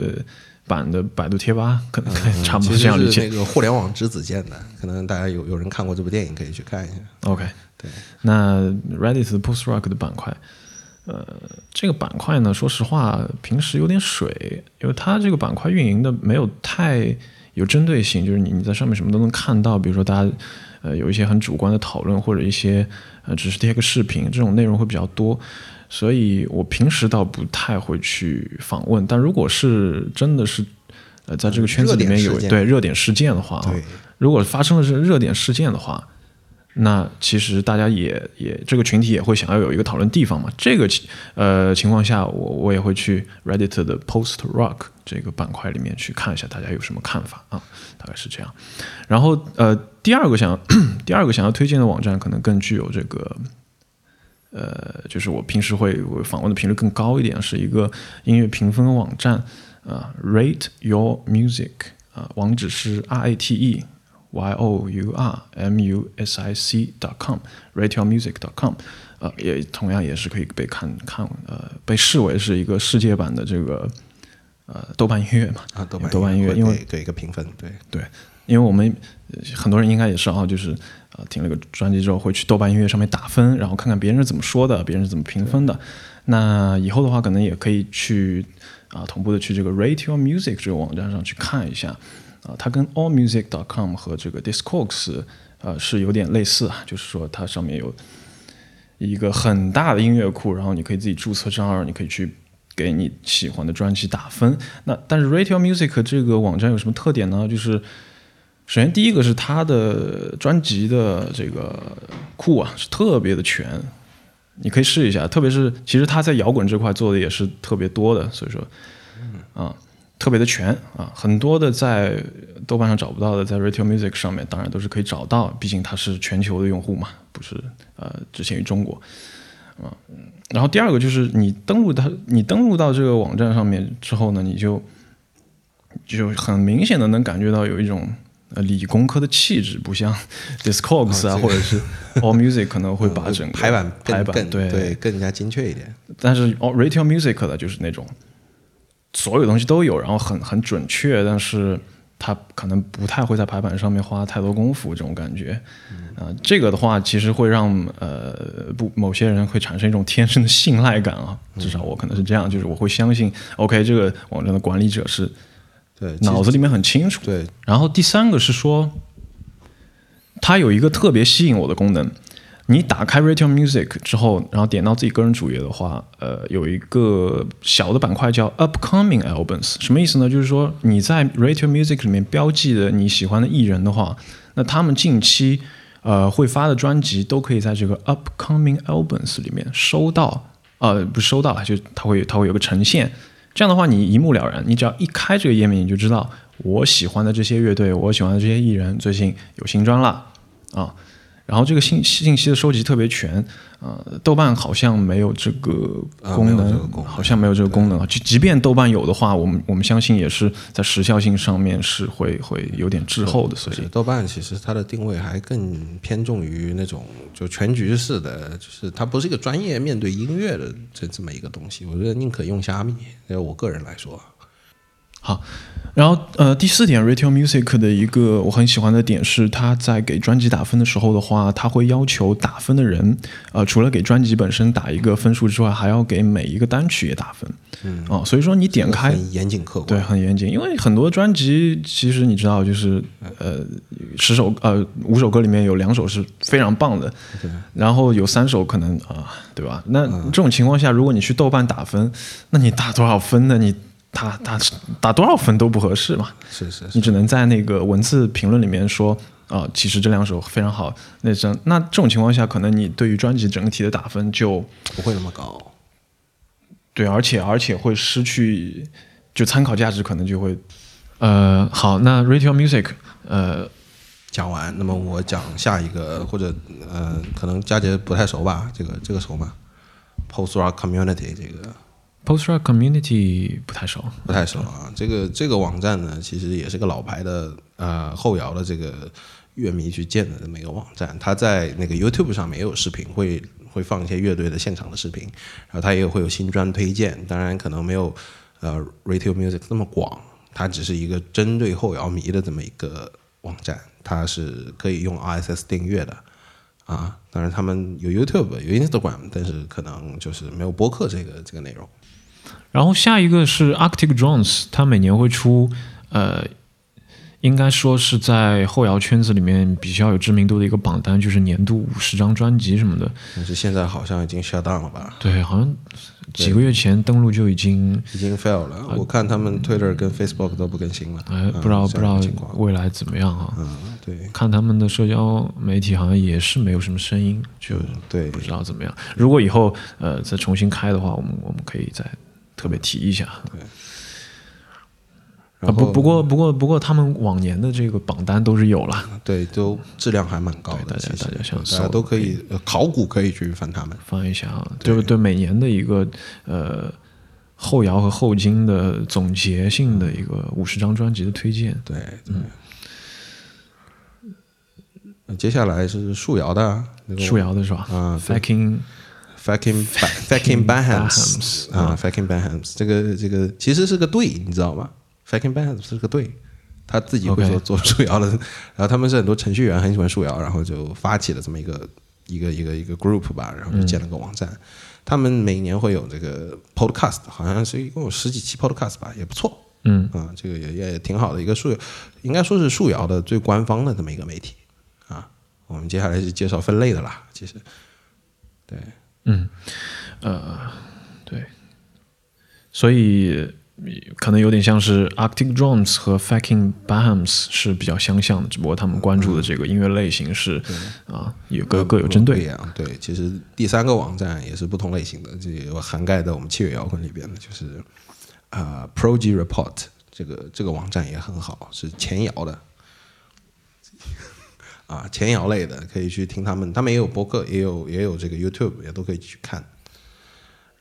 版的百度贴吧，可能差不多这样理解。那个互联网之子建的，可能大家有有人看过这部电影，可以去看一下。OK，对，那 Reddit 的 Post Rock 的板块，呃，这个板块呢，说实话，平时有点水，因为它这个板块运营的没有太有针对性，就是你你在上面什么都能看到，比如说大家呃有一些很主观的讨论，或者一些呃只是贴个视频，这种内容会比较多，所以我平时倒不太会去访问，但如果是真的是呃在这个圈子里面有对热点事件的话如果发生的是热点事件的话，那其实大家也也这个群体也会想要有一个讨论地方嘛。这个呃情况下，我我也会去 Reddit 的 Post Rock 这个板块里面去看一下大家有什么看法啊，大概是这样。然后呃，第二个想 第二个想要推荐的网站，可能更具有这个。呃，就是我平时会访问的频率更高一点，是一个音乐评分网站，啊、r a t e Your Music，啊、网址是 R A T E Y O U R M U S I C dot com，rateyourmusic dot com，呃，也同样也是可以被看看呃被视为是一个世界版的这个呃豆瓣音乐嘛啊，豆瓣豆瓣音乐，因为给给一个评分，对，对，因为我们呃很多人应该也是啊，就是呃听了个专辑之后会去豆瓣音乐上面打分，然后看看别人是怎么说的，别人是怎么评分的。那以后的话，可能也可以去啊、同步的去这个 Rate Your Music 这个网站上去看一下啊、它跟 AllMusic.com 和这个 Discogs 呃是有点类似啊，就是说它上面有一个很大的音乐库，然后你可以自己注册账号，你可以去给你喜欢的专辑打分。那但是 Rate Your Music 这个网站有什么特点呢？就是首先第一个是它的专辑的这个库啊是特别的全，你可以试一下。特别是其实它在摇滚这块做的也是特别多的，所以说啊特别的全啊，很多的在豆瓣上找不到的，在 Your Music 上面当然都是可以找到，毕竟它是全球的用户嘛，不是呃只限于中国。啊，然后第二个就是你登录它，你登录到这个网站上面之后呢，你就就很明显的能感觉到有一种呃理工科的气质，不像 Discogs 啊，这个或者是 All Music 可能会把整个排版排版对对更加精确一点。但是 All Radio Music 的就是那种所有东西都有，然后很很准确，但是它可能不太会在排版上面花太多功夫，这种感觉。啊、这个的话其实会让呃不某些人会产生一种天生的信赖感啊，至少我可能是这样，就是我会相信 OK 这个网站的管理者是对，脑子里面很清楚。对然后第三个是说，它有一个特别吸引我的功能。你打开 Radio Music 之后，然后点到自己个人主页的话，呃，有一个小的板块叫 Upcoming Albums，什么意思呢？就是说你在 Radio Music 里面标记的你喜欢的艺人的话，那他们近期呃会发的专辑都可以在这个 Upcoming Albums 里面收到，呃，不收到了，就它会它会有个呈现。这样的话，你一目了然，你只要一开这个页面，你就知道我喜欢的这些乐队，我喜欢的这些艺人最近有新专了啊。然后这个信信息的收集特别全，呃，豆瓣好像没有这个功能，好像没有这个功能啊。就即便豆瓣有的话，我们我们相信也是在时效性上面是会会有点滞后的，所以豆瓣其实它的定位还更偏重于那种就全局式的，就是它不是一个专业面对音乐的这这么一个东西。我觉得宁可用虾米，对我个人来说，好，然后呃，第四点，Retail Music 的一个我很喜欢的点是，他在给专辑打分的时候的话，他会要求打分的人，呃，除了给专辑本身打一个分数之外，还要给每一个单曲也打分。嗯，哦，所以说你点开很严谨客观，对，很严谨，因为很多专辑其实你知道，就是呃，十首呃五首歌里面有两首是非常棒的，对，然后有三首可能啊，对吧？那这种情况下，如果你去豆瓣打分，那你打多少分呢？你他他打多少分都不合适嘛，是是，你只能在那个文字评论里面说，啊，其实这两首非常好。那这那这种情况下，可能你对于专辑整体的打分就不会那么高。对，而且而且会失去就参考价值，可能就会。呃，好，那 Retail Music，呃，讲完，那么我讲下一个，或者呃，可能佳杰不太熟吧？这个这个熟吗？Post Rock Community 这个。Post Rock Community 不太熟，不太熟啊。这个这个网站呢，其实也是个老牌的呃后摇的这个乐迷去建的这么一个网站。它在那个 YouTube 上面也有视频，会会放一些乐队的现场的视频，然后它也会有新专推荐。当然可能没有呃 Radio Music 那么广，它只是一个针对后摇迷的这么一个网站。它是可以用 RSS 订阅的啊。当然他们有 YouTube 有 Instagram，但是可能就是没有播客这个这个内容。然后下一个是 Arctic Drones，它每年会出，呃，应该说是在后摇圈子里面比较有知名度的一个榜单，就是年度五十张专辑什么的。但是现在好像已经 shut down 了吧？对，好像几个月前登录就已经已经 fail 了。我看他们 Twitter 跟 Facebook 都不更新了。哎，不知道不知道未来怎么样啊？嗯，对。看他们的社交媒体好像也是没有什么声音，就对，不知道怎么样。如果以后呃再重新开的话，我们我们可以再。特别提一下，对。啊不不过不过不过他们往年的这个榜单都是有了，对，都质量还蛮高的。大家大家想大家都可以考古可以去翻他们翻一下啊，对对，每年的一个呃后摇和后金的总结性的一个五十张专辑的推荐，对对。接下来是树摇的，树摇的是吧？啊，Fucking。Fucking fucking Banhams 啊，Fucking Banhams 这个这个其实是个队，你知道吗？Fucking Banhams 是个队，他自己会做做树摇的，然后他们是很多程序员很喜欢树摇，然后就发起了这么一个一个一个一个 group 吧，然后就建了个网站。他们每年会有这个 podcast，好像是一共有十几期 podcast 吧，也不错。嗯啊，这个也也挺好的一个树，应该说是树摇的最官方的这么一个媒体啊。我们接下来是介绍分类的啦，其实对。嗯，呃，对，所以可能有点像是 Arctic Drums 和 Fucking Bahams 是比较相像的，只不过他们关注的这个音乐类型是啊，有各各有针对。对，其实第三个网站也是不同类型的，这有涵盖在我们器乐摇滚里边的，就是啊，Progy Report 这个这个网站也很好，是前摇的。啊，前摇类的可以去听他们，他们也有博客，也有也有这个 YouTube，也都可以去看。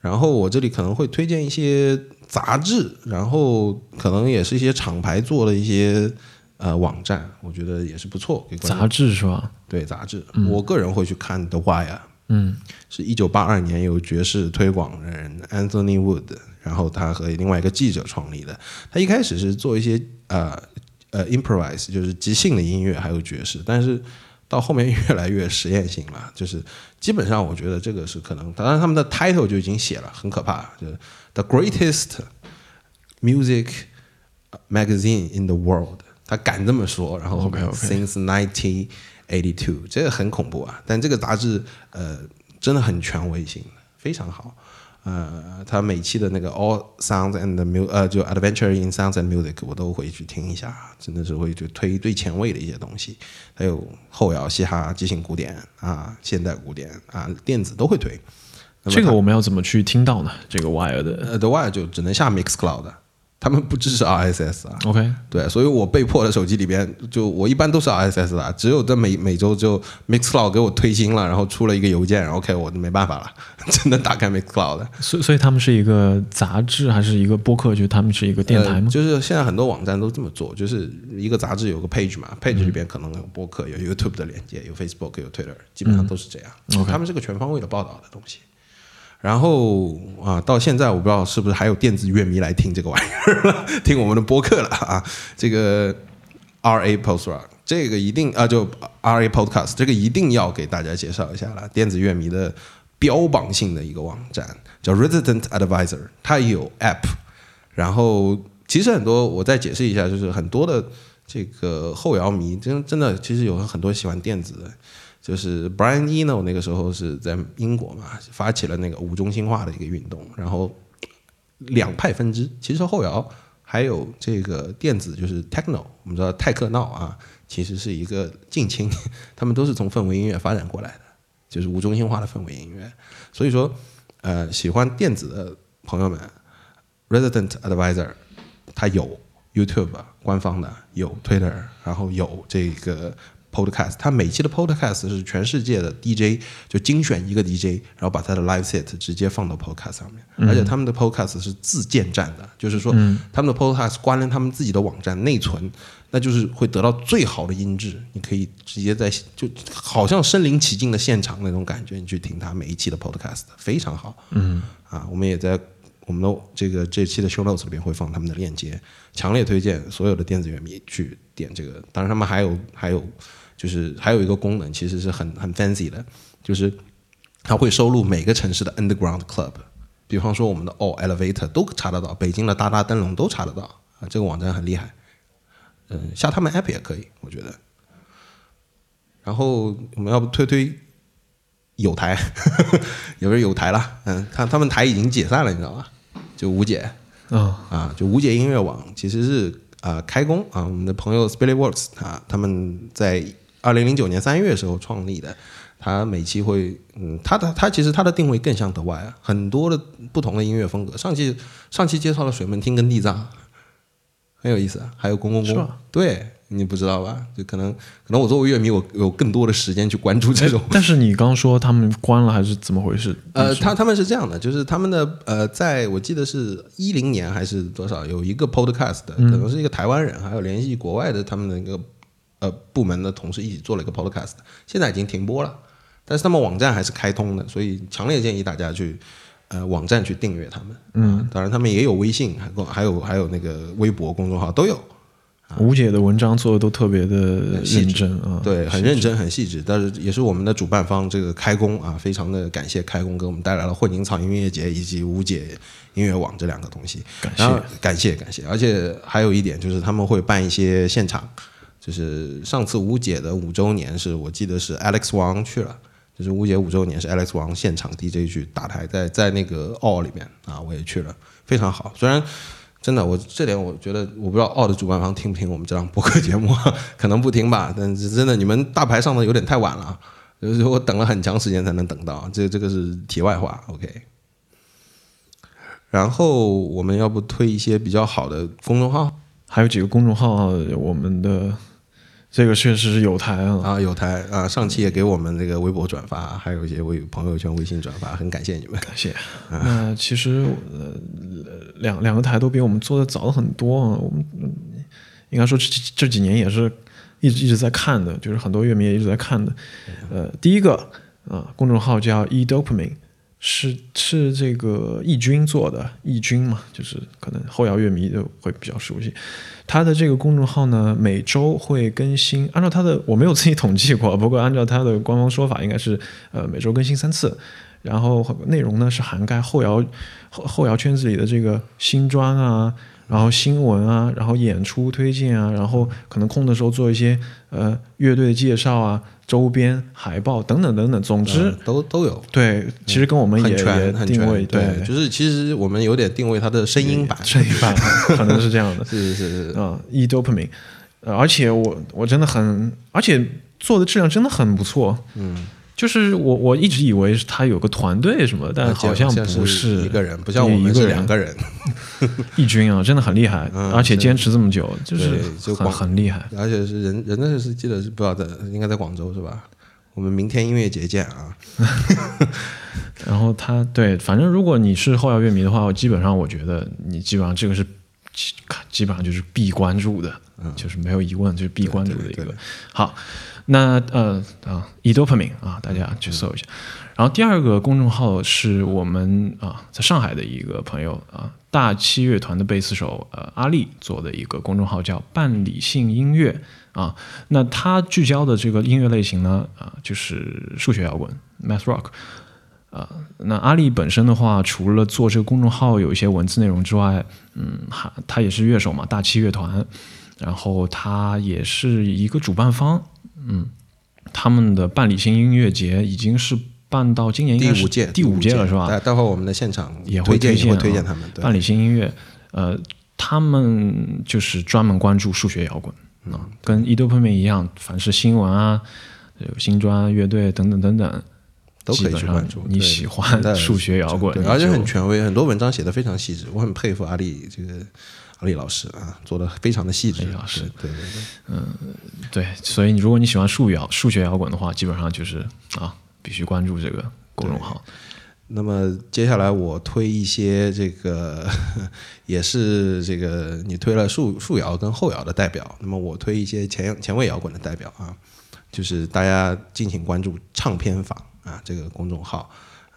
然后我这里可能会推荐一些杂志，然后可能也是一些厂牌做的一些呃网站，我觉得也是不错。杂志是吧？对，杂志。我个人会去看 The Wire，嗯，是一九八二年由爵士推广人 Anthony Wood，然后他和另外一个记者创立的。他一开始是做一些呃。呃，improvise 就是即兴的音乐，还有爵士，但是到后面 越来越实验性了。就是基本上，我觉得这个是可能，当然他们的 title 就已经写了，很可怕，就是 the greatest music magazine in the world，他敢这么说，然后后面 Since nineteen eighty two，这个很恐怖啊。但这个杂志呃，真的很权威性，非常好。呃，他每期的那个 All Sounds and Music，呃，就 Adventure in Sounds and Music，我都会去听一下，真的是会去推最前卫的一些东西，还有后摇、嘻哈、即兴古典啊、现代古典啊、电子都会推。这个我们要怎么去听到呢？这个 Wire 的，呃，The Wire 就只能下 Mixcloud。他们不支持 RSS 啊，OK，对，所以我被迫的手机里边就我一般都是 RSS 的，只有在每每周就 Mixcloud 给我推新了，然后出了一个邮件，OK，我就没办法了，只能打开 Mixcloud。所以所以他们是一个杂志还是一个播客？就他们是一个电台吗？就是现在很多网站都这么做，就是一个杂志有个 page 嘛，page 里边可能有播客，有 YouTube 的连接，有 Facebook，有 Twitter，基本上都是这样。他们是个全方位的报道的东西。然后啊，到现在我不知道是不是还有电子乐迷来听这个玩意儿了，听我们的播客了啊。这个 R A Post Rock 这个一定啊，就 R A Podcast 这个一定要给大家介绍一下了，电子乐迷的标榜性的一个网站叫 Resident Advisor，它有 App，然后其实很多我再解释一下，就是很多的这个后摇迷真真的其实有很多喜欢电子的。就是 Brian Eno 那个时候是在英国嘛，发起了那个五中心化的一个运动，然后两派分支。其实后摇还有这个电子，就是 Techno，我们知道泰克闹啊，其实是一个近亲，他们都是从氛围音乐发展过来的，就是无中心化的氛围音乐。所以说，呃，喜欢电子的朋友们，Resident Advisor，它有 YouTube 官方的，有 Twitter，然后有这个。Podcast，它每期的 Podcast 是全世界的 DJ 就精选一个 DJ，然后把他的 live set 直接放到 Podcast 上面，而且他们的 Podcast 是自建站的，就是说他们的 Podcast 关联他们自己的网站内存，那就是会得到最好的音质，你可以直接在就好像身临其境的现场那种感觉，你去听他每一期的 Podcast 非常好。嗯，啊，我们也在我们的这个这期的 Show Notes 里边会放他们的链接，强烈推荐所有的电子乐迷去点这个。当然，他们还有还有。就是还有一个功能，其实是很很 fancy 的，就是它会收录每个城市的 underground club，比方说我们的 all elevator 都查得到，北京的大大灯笼都查得到啊，这个网站很厉害。嗯，下他们 app 也可以，我觉得。然后我们要不推推有台，也不是有台了，嗯，看他们台已经解散了，你知道吧？就吴姐，啊啊，就吴姐音乐网其实是啊开工啊，我们的朋友 Spiritworks 啊，他们在。二零零九年三月时候创立的，他每期会，嗯，他的他其实他的定位更像德外啊，很多的不同的音乐风格。上期上期介绍了水门汀跟地藏，很有意思啊。还有公公公，对你不知道吧？就可能可能我作为乐迷，我有更多的时间去关注这种。但是你刚说他们关了还是怎么回事？呃，他他们是这样的，就是他们的呃，在我记得是一零年还是多少，有一个 podcast，可能是一个台湾人，还有联系国外的他们的一个。呃，部门的同事一起做了一个 podcast，现在已经停播了，但是他们网站还是开通的，所以强烈建议大家去呃网站去订阅他们。嗯，当然他们也有微信，还还有还有那个微博公众号都有。吴姐的文章做的都特别的认真啊，对，很认真很细致，但是也是我们的主办方这个开工啊，非常的感谢开工给我们带来了混凝草音乐节以及吴姐音乐网这两个东西，感谢感谢感谢，而且还有一点就是他们会办一些现场。就是上次吴姐的五周年，是我记得是 Alex 王去了，就是吴姐五周年是 Alex 王现场 DJ 去打台，在在那个奥里面啊，我也去了，非常好。虽然真的我这点我觉得我不知道奥的主办方听不听我们这档播客节目，可能不听吧。但是真的你们大牌上的有点太晚了，就是我等了很长时间才能等到，这这个是题外话。OK，然后我们要不推一些比较好的公众号，还有几个公众号我们的。这个确实是有台啊，啊有台啊，上期也给我们这个微博转发，还有一些微朋友圈、微信转发，很感谢你们，感谢。那其实呃两两个台都比我们做的早了很多啊，我们应该说这这几年也是一直一直在看的，就是很多乐迷也一直在看的。呃，第一个啊，公众号叫 e dopamine。是是这个易军做的，易军嘛，就是可能后摇乐迷就会比较熟悉。他的这个公众号呢，每周会更新，按照他的我没有自己统计过，不过按照他的官方说法，应该是呃每周更新三次。然后内容呢是涵盖后摇后后摇圈子里的这个新专啊。然后新闻啊，然后演出推荐啊，然后可能空的时候做一些呃乐队的介绍啊、周边海报等等等等，总之都都有。对，其实跟我们也也定位，对，就是其实我们有点定位它的声音版，声音版可能是这样的，是是是啊，e dopamine，而且我我真的很，而且做的质量真的很不错，嗯。就是我我一直以为是他有个团队什么，但好像不是一个人，不像我们是两个人。义军啊，真的很厉害，而且坚持这么久，就是就很很厉害。而且是人人的是记得是不知道在应该在广州是吧？我们明天音乐节见啊！然后他对，反正如果你是后摇乐迷的话，我基本上我觉得你基本上这个是基本上就是必关注的，就是没有疑问，就是必关注的一个好。那呃啊，e dopamine 啊，大家去搜一下。然然后第二个公众号是我们啊在上海的一个朋友啊大七乐团的贝斯手呃阿力做的一个公众号叫半理性音乐啊，那他聚焦的这个音乐类型呢啊就是数学摇滚 Math Rock。啊，那阿力本身的话，除了做这个公众号有一些文字内容之外，嗯，还他也是乐手嘛，大七乐团，然后他也是一个主办方，嗯，他们的半理性音乐节已经是办到今年第五届，第五届了是吧？待待会儿我们的现场也会推荐推荐他们。半理性音乐，呃，他们就是专门关注数学摇滚啊，跟 e d o p e 一样，凡是新闻啊，有新专乐队等等等等。都可以去关注。你喜欢数学摇滚，对，而且很权威，很多文章写的非常细致，我很佩服阿里这个阿里老师啊，做的非常的细致。老师，对对对，嗯，对，所以如果你喜欢数摇数学摇滚的话，基本上就是啊，必须关注这个公众号。那么接下来我推一些这个，也是这个你推了数数摇跟后摇的代表，那么我推一些前前卫摇滚的代表啊，就是大家敬请关注唱片坊。啊，这个公众号，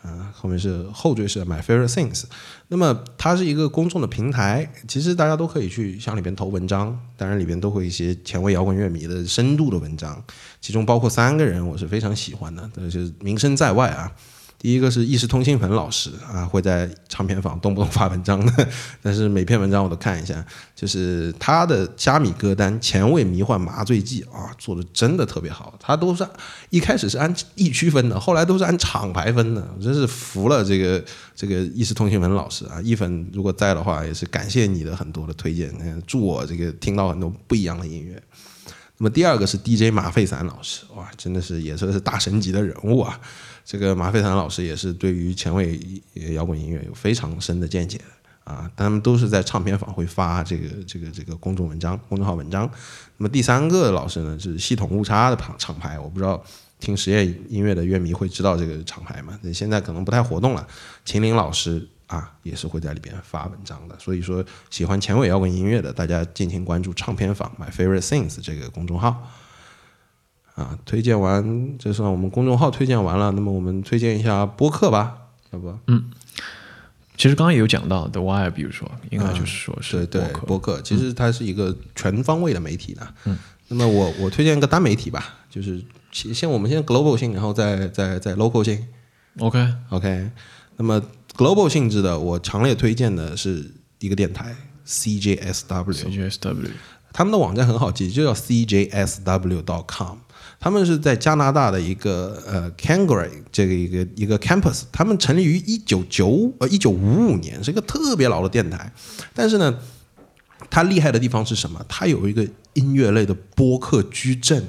嗯，后面是后缀是 My Favorite Things，那么它是一个公众的平台，其实大家都可以去向里边投文章，当然里边都会一些前卫摇滚乐迷的深度的文章，其中包括三个人我是非常喜欢的，就是名声在外啊。第一个是意识通信粉老师啊，会在唱片坊动不动发文章的，但是每篇文章我都看一下，就是他的虾米歌单《前卫迷幻麻醉剂》啊，做的真的特别好。他都是一开始是按地区分的，后来都是按厂牌分的，真是服了这个这个意识通信粉老师啊！意粉如果在的话，也是感谢你的很多的推荐，祝我这个听到很多不一样的音乐。那么第二个是 DJ 马费散老师，哇，真的是也算是大神级的人物啊。这个马飞腾老师也是对于前卫摇滚音乐有非常深的见解啊，他们都是在唱片坊会发这个这个这个公众文章、公众号文章。那么第三个老师呢是系统误差的厂厂牌，我不知道听实验音乐的乐迷会知道这个厂牌吗？现在可能不太活动了。秦岭老师啊也是会在里边发文章的，所以说喜欢前卫摇滚音乐的大家尽情关注唱片坊 My Favorite Things 这个公众号。啊，推荐完，就算我们公众号推荐完了，那么我们推荐一下播客吧，要不？嗯，其实刚刚也有讲到 The Wire，比如说，应该就是说是对对播客，其实它是一个全方位的媒体的。嗯，那么我我推荐一个单媒体吧，就是先我们先 global 性，然后再再再 local 性。OK OK，那么 global 性质的，我强烈推荐的是一个电台 CJSW。CJSW，他们的网站很好记，就叫 CJSW.com。他们是在加拿大的一个呃 c a n g a r y 这个一个一个 campus，他们成立于一九九呃一九五五年，是一个特别老的电台。但是呢，它厉害的地方是什么？它有一个音乐类的播客矩阵，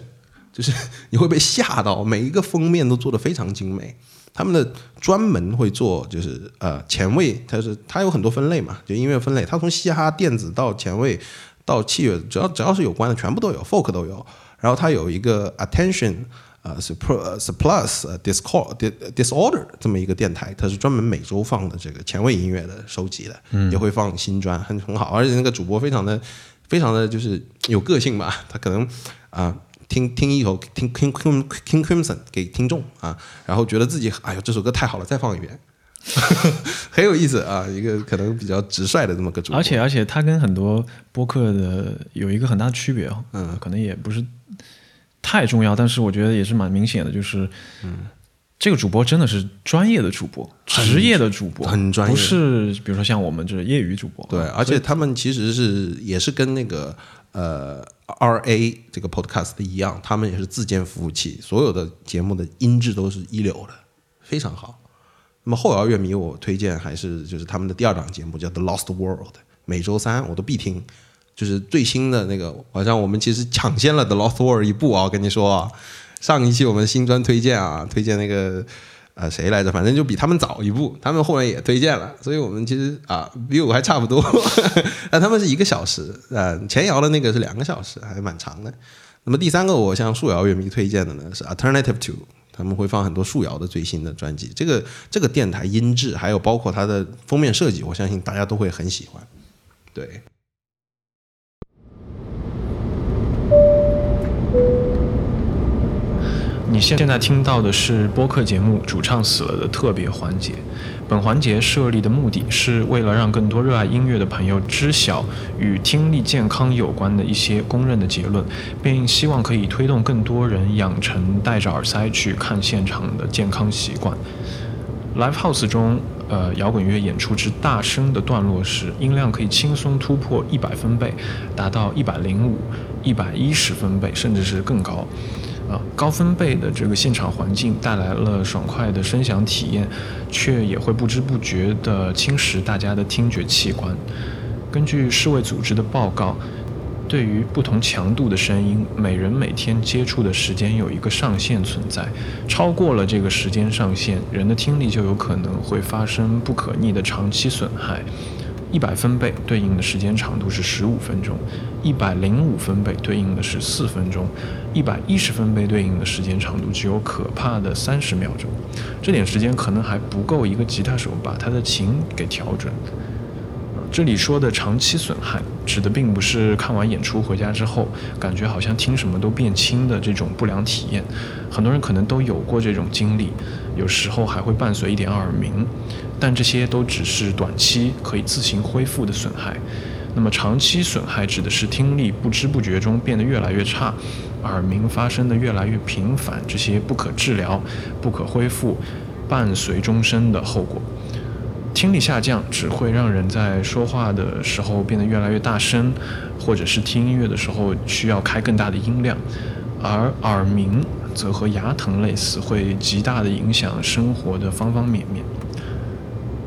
就是你会被吓到，每一个封面都做得非常精美。他们的专门会做就是呃前卫，它是它有很多分类嘛，就音乐分类，它从嘻哈、电子到前卫到器乐，只要只要是有关的，全部都有，folk 都有。然后它有一个 attention 呃 surplus discord disorder 这么一个电台，它是专门每周放的这个前卫音乐的收集的，也会放新专，很很好，而且那个主播非常的非常的就是有个性吧，他可能啊听听一口听 King King Crimson 给听众啊，然后觉得自己哎呦这首歌太好了，再放一遍。很有意思啊，一个可能比较直率的这么个主播，而且而且他跟很多播客的有一个很大的区别哦，嗯，可能也不是太重要，但是我觉得也是蛮明显的，就是，嗯，这个主播真的是专业的主播，职业的主播，很专业，不是比如说像我们这业余主播，对，而且他们其实是也是跟那个呃 R A 这个 Podcast 一样，他们也是自建服务器，所有的节目的音质都是一流的，非常好。那么后摇乐迷，我推荐还是就是他们的第二档节目叫《The Lost World》，每周三我都必听，就是最新的那个，好像我们其实抢先了《The Lost World》一步啊！跟你说啊，上一期我们新专推荐啊，推荐那个呃谁来着？反正就比他们早一步，他们后面也推荐了，所以我们其实啊比我还差不多。那他们是一个小时，呃，前摇的那个是两个小时，还蛮长的。那么第三个，我向树摇乐迷推荐的呢是《Alternative to》。他们会放很多树摇的最新的专辑，这个这个电台音质，还有包括它的封面设计，我相信大家都会很喜欢。对。你现现在听到的是播客节目《主唱死了》的特别环节。本环节设立的目的是为了让更多热爱音乐的朋友知晓与听力健康有关的一些公认的结论，并希望可以推动更多人养成戴着耳塞去看现场的健康习惯。Live House 中，呃，摇滚乐演出之大声的段落时，音量可以轻松突破一百分贝，达到一百零五、一百一十分贝，甚至是更高。啊，高分贝的这个现场环境带来了爽快的声响体验，却也会不知不觉地侵蚀大家的听觉器官。根据世卫组织的报告，对于不同强度的声音，每人每天接触的时间有一个上限存在，超过了这个时间上限，人的听力就有可能会发生不可逆的长期损害。一百分贝对应的时间长度是十五分钟，一百零五分贝对应的是四分钟，一百一十分贝对应的时间长度只有可怕的三十秒钟。这点时间可能还不够一个吉他手把他的琴给调准。这里说的长期损害，指的并不是看完演出回家之后，感觉好像听什么都变轻的这种不良体验。很多人可能都有过这种经历，有时候还会伴随一点耳鸣。但这些都只是短期可以自行恢复的损害，那么长期损害指的是听力不知不觉中变得越来越差，耳鸣发生的越来越频繁，这些不可治疗、不可恢复、伴随终身的后果。听力下降只会让人在说话的时候变得越来越大声，或者是听音乐的时候需要开更大的音量，而耳鸣则和牙疼类似，会极大的影响生活的方方面面。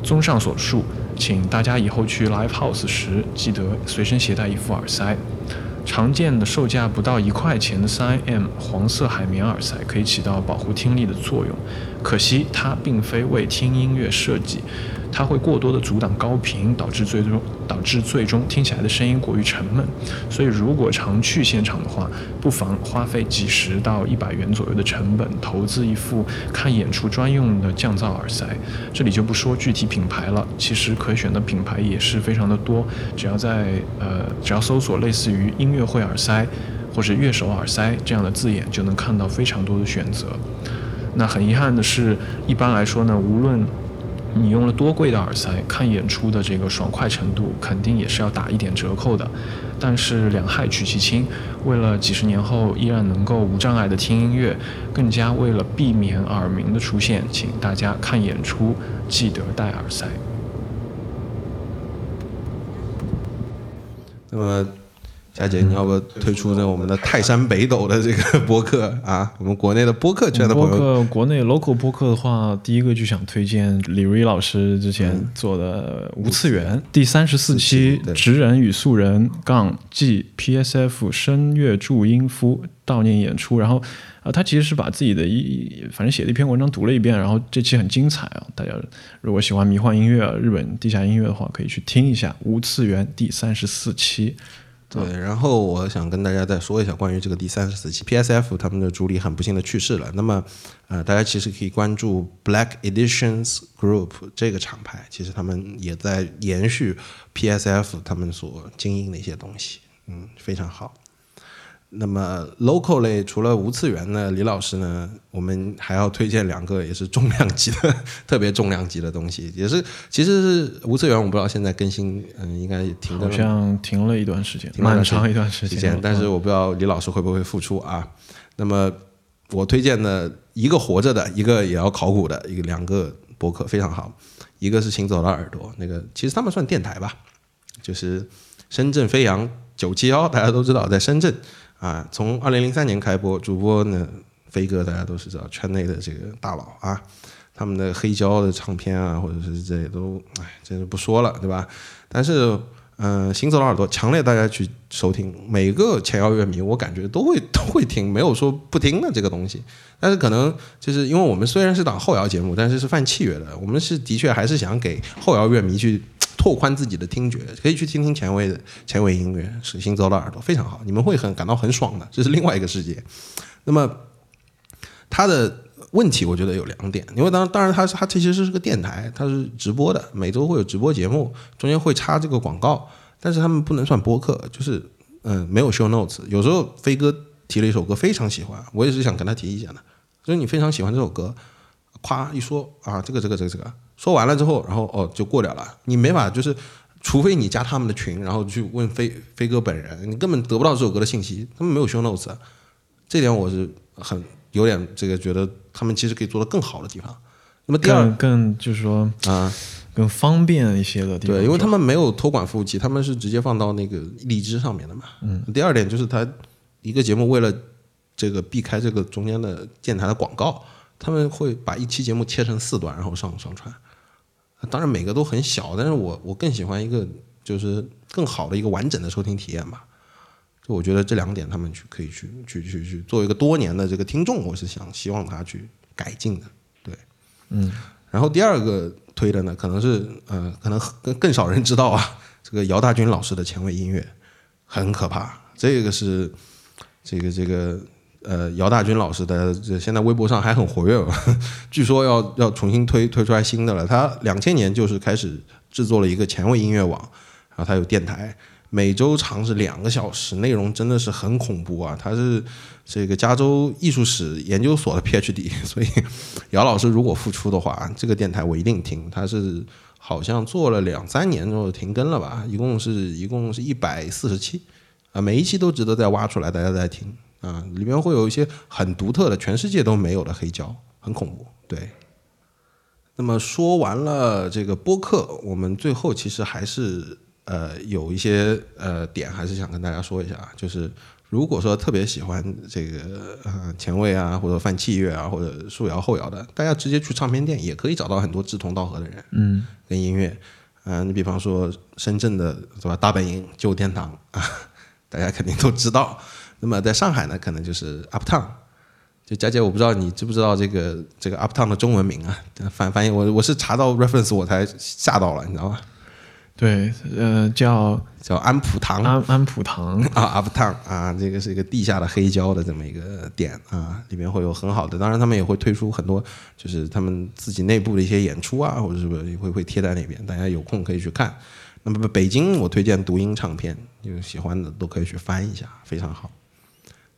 综上所述，请大家以后去 live house 时记得随身携带一副耳塞。常见的售价不到一块钱的 3M 黄色海绵耳塞可以起到保护听力的作用，可惜它并非为听音乐设计。它会过多的阻挡高频，导致最终导致最终听起来的声音过于沉闷。所以，如果常去现场的话，不妨花费几十到一百元左右的成本，投资一副看演出专用的降噪耳塞。这里就不说具体品牌了，其实可选的品牌也是非常的多。只要在呃，只要搜索类似于音乐会耳塞或者乐手耳塞这样的字眼，就能看到非常多的选择。那很遗憾的是，一般来说呢，无论你用了多贵的耳塞，看演出的这个爽快程度肯定也是要打一点折扣的。但是两害取其轻，为了几十年后依然能够无障碍的听音乐，更加为了避免耳鸣的出现，请大家看演出记得戴耳塞。那么。佳姐，你要不推出这我们的泰山北斗的这个 播客啊？我们国内的播客圈的朋友，国内 local 播客的话，第一个就想推荐李瑞老师之前做的《无次元》第三十四期《职人与素人杠 G P S F 声乐助音夫悼念演出》，然后啊，他其实是把自己的一反正写了一篇文章读了一遍，然后这期很精彩啊！大家如果喜欢迷幻音乐、日本地下音乐的话，可以去听一下《无次元》第三十四期。对，然后我想跟大家再说一下关于这个第三十四期 PSF 他们的主理很不幸的去世了。那么，呃，大家其实可以关注 Black Editions Group 这个厂牌，其实他们也在延续 PSF 他们所经营的一些东西，嗯，非常好。那么 local 类除了无次元呢，李老师呢，我们还要推荐两个也是重量级的，特别重量级的东西，也是其实是无次元，我不知道现在更新，嗯，应该停了好像停了一段时间，蛮长一段时间，但是我不知道李老师会不会复出啊？那么我推荐的一个活着的，一个也要考古的一个两个博客非常好，一个是行走的耳朵，那个其实他们算电台吧，就是深圳飞扬九七幺，大家都知道在深圳。啊，从二零零三年开播，主播呢，飞哥大家都是知道，圈内的这个大佬啊，他们的黑胶的唱片啊，或者是这些都，哎，这就不说了，对吧？但是，嗯，行走的耳朵，强烈大家去收听，每个前摇乐迷，我感觉都会 都会听，没有说不听的这个东西。但是可能就是因为我们虽然是档后摇节目，但是是犯契约的，我们是的确还是想给后摇乐迷去。拓宽自己的听觉，可以去听听前卫的前卫音乐，是行走的耳朵非常好，你们会很感到很爽的，这是另外一个世界。那么它的问题，我觉得有两点，因为当当然它是它其实是个电台，它是直播的，每周会有直播节目，中间会插这个广告，但是他们不能算播客，就是嗯没有 show notes。有时候飞哥提了一首歌非常喜欢，我也是想跟他提一下的就是你非常喜欢这首歌，夸一说啊，这个这个这个这个，说完了之后，然后哦就过掉了，你没法就是，除非你加他们的群，然后去问飞飞哥本人，你根本得不到这首歌的信息，他们没有 show notes，这点我是很有点这个觉得他们其实可以做得更好的地方。那么第二更更就是说啊，更方便一些的地方。对，因为他们没有托管服务器，他们是直接放到那个荔枝上面的嘛。嗯。第二点就是他一个节目为了这个避开这个中间的电台的广告，他们会把一期节目切成四段，然后上上传。当然每个都很小，但是我我更喜欢一个就是更好的一个完整的收听体验吧。就我觉得这两点他们去可以去去去去作为一个多年的这个听众，我是想希望他去改进的。对，嗯。然后第二个推的呢，可能是呃，可能更更少人知道啊，这个姚大军老师的前卫音乐很可怕。这个是这个这个呃，姚大军老师的这现在微博上还很活跃，据说要要重新推推出来新的了。他两千年就是开始制作了一个前卫音乐网，然后他有电台，每周长是两个小时，内容真的是很恐怖啊。他是这个加州艺术史研究所的 PhD，所以姚老师如果复出的话，这个电台我一定听。他是好像做了两三年之后停更了吧，一共是一共是一百四十期啊，每一期都值得再挖出来，大家再听啊，里面会有一些很独特的，全世界都没有的黑胶，很恐怖。对。那么说完了这个播客，我们最后其实还是呃有一些呃点还是想跟大家说一下啊，就是如果说特别喜欢这个呃前卫啊，或者泛器乐啊，或者树摇后摇的，大家直接去唱片店也可以找到很多志同道合的人，嗯，跟音乐，啊、你比方说深圳的对吧，大本营旧天堂啊，大家肯定都知道。那么在上海呢，可能就是 Uptown。就佳姐，我不知道你知不知道这个这个 Uptown 的中文名啊？翻翻译我我是查到 reference 我才吓到了，你知道吗？对，呃，叫叫安普堂安安普堂，啊，Uptown 啊，这个是一个地下的黑胶的这么一个点啊，里面会有很好的，当然他们也会推出很多，就是他们自己内部的一些演出啊，或者是不是会会贴在那边，大家有空可以去看。那么北京我推荐读音唱片，有喜欢的都可以去翻一下，非常好。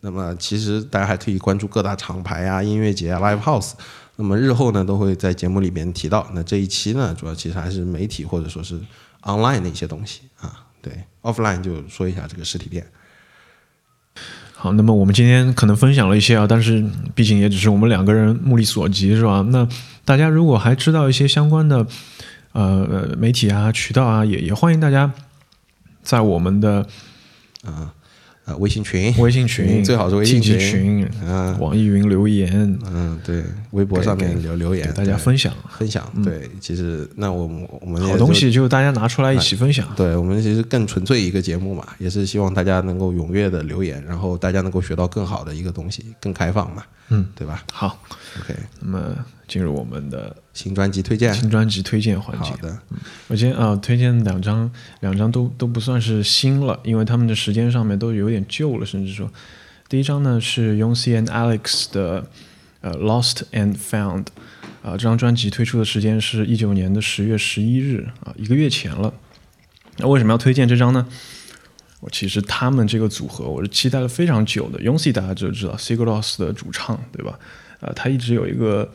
那么其实大家还可以关注各大厂牌啊、音乐节啊、live house。那么日后呢，都会在节目里边提到。那这一期呢，主要其实还是媒体或者说是 online 的一些东西啊。对，offline 就说一下这个实体店。好，那么我们今天可能分享了一些啊，但是毕竟也只是我们两个人目力所及，是吧？那大家如果还知道一些相关的呃媒体啊、渠道啊，也也欢迎大家在我们的啊，微信群，微信群最好是微信群，群、嗯。网易云留言，嗯，对，微博上面留留言，大家分享。分享。对，其实那我们我们好东西，就大家拿出来一起分享。对我们其实更纯粹一个节目嘛，也是希望大家能够踊跃的留言，然后大家能够学到更好的一个东西，更开放嘛，嗯，对吧？好，？OK，那么进入我们的新专辑推荐，新专辑推荐环节好。的，我今天啊、推荐两张，两张都都不算是新了，因为他们的时间上面都有点旧了，甚至说，第一张呢是 y o n C and Alex 的呃 Lost and Found，啊、这张专辑推出的时间是一九年的十月十一日啊、一个月前了。那为什么要推荐这张呢？我其实他们这个组合我是期待了非常久的 y o n C 大家就知道 Sigur Rós 的主唱对吧？呃，他一直有一个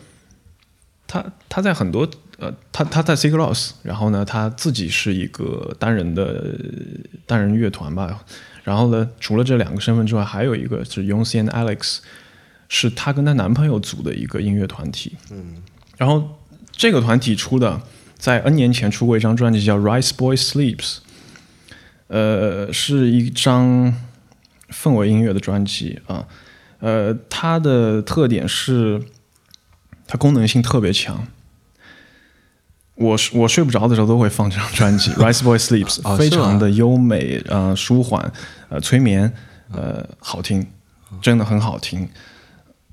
他他在很多呃，他他在 Rós，然后呢，他自己是一个单人的单人乐团吧。然后呢，除了这两个身份之外，还有一个是 y o n C and Alex，是她跟她男朋友组的一个音乐团体。嗯，然后这个团体出的，在 N 年前出过一张专辑叫《Rice Boy Sleeps》，呃，是一张氛围音乐的专辑啊。呃，它的特点是它功能性特别强。我我睡不着的时候都会放这张专辑 《Rice Boy Sleeps》，非常的优美，呃，舒缓，呃，催眠，呃，好听，真的很好听。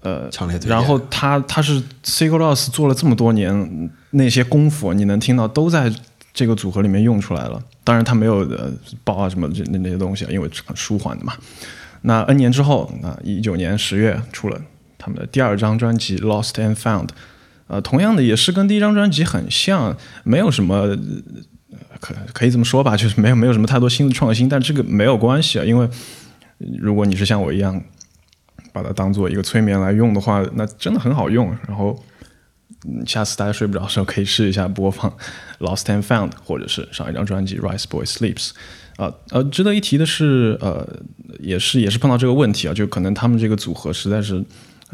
呃，强烈推荐然后他他是 Rós 做了这么多年，那些功夫你能听到都在这个组合里面用出来了。当然他没有呃包啊什么这那那些东西啊，因为很舒缓的嘛。那 N 年之后，啊，一九年十月出了他们的第二张专辑《Lost and Found》，呃，同样的也是跟第一张专辑很像，没有什么。可可以这么说吧，就是没有没有什么太多新的创新，但这个没有关系啊，因为如果你是像我一样把它当做一个催眠来用的话，那真的很好用。然后，下次大家睡不着的时候可以试一下播放《Lost and Found》，或者是上一张专辑《Rice Boy Sleeps》。啊，呃，值得一提的是，呃，也是也是碰到这个问题啊，就可能他们这个组合实在是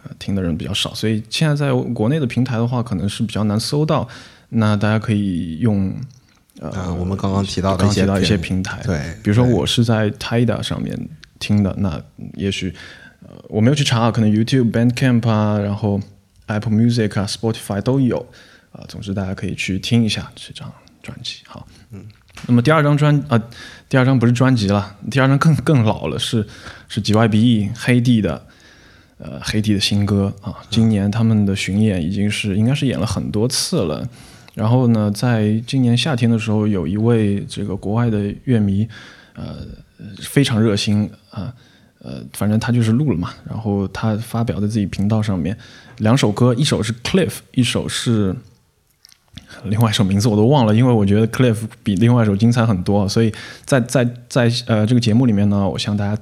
呃听的人比较少，所以现在在国内的平台的话，可能是比较难搜到。那大家可以用呃，我们刚刚提到刚提到一些平台，对，比如说我是在 Tida 上面听的，那也许呃我没有去查，可能 YouTube、Bandcamp 啊，然后 Apple Music 啊、Spotify 都有啊。总之大家可以去听一下这张专辑。好，嗯。那么第二张专啊，第二张不是专辑了，第二张更更老了，是是 GYBE 黑地的，呃，黑帝的新歌啊。今年他们的巡演已经是应该是演了很多次了。然后呢，在今年夏天的时候，有一位这个国外的乐迷，呃，非常热心啊，呃，反正他就是录了嘛。然后他发表在自己频道上面两首歌，一首是 Cliff，一首是。另外一首名字我都忘了，因为我觉得 Cliff 比另外一首精彩很多，所以在在在呃这个节目里面呢，我向大家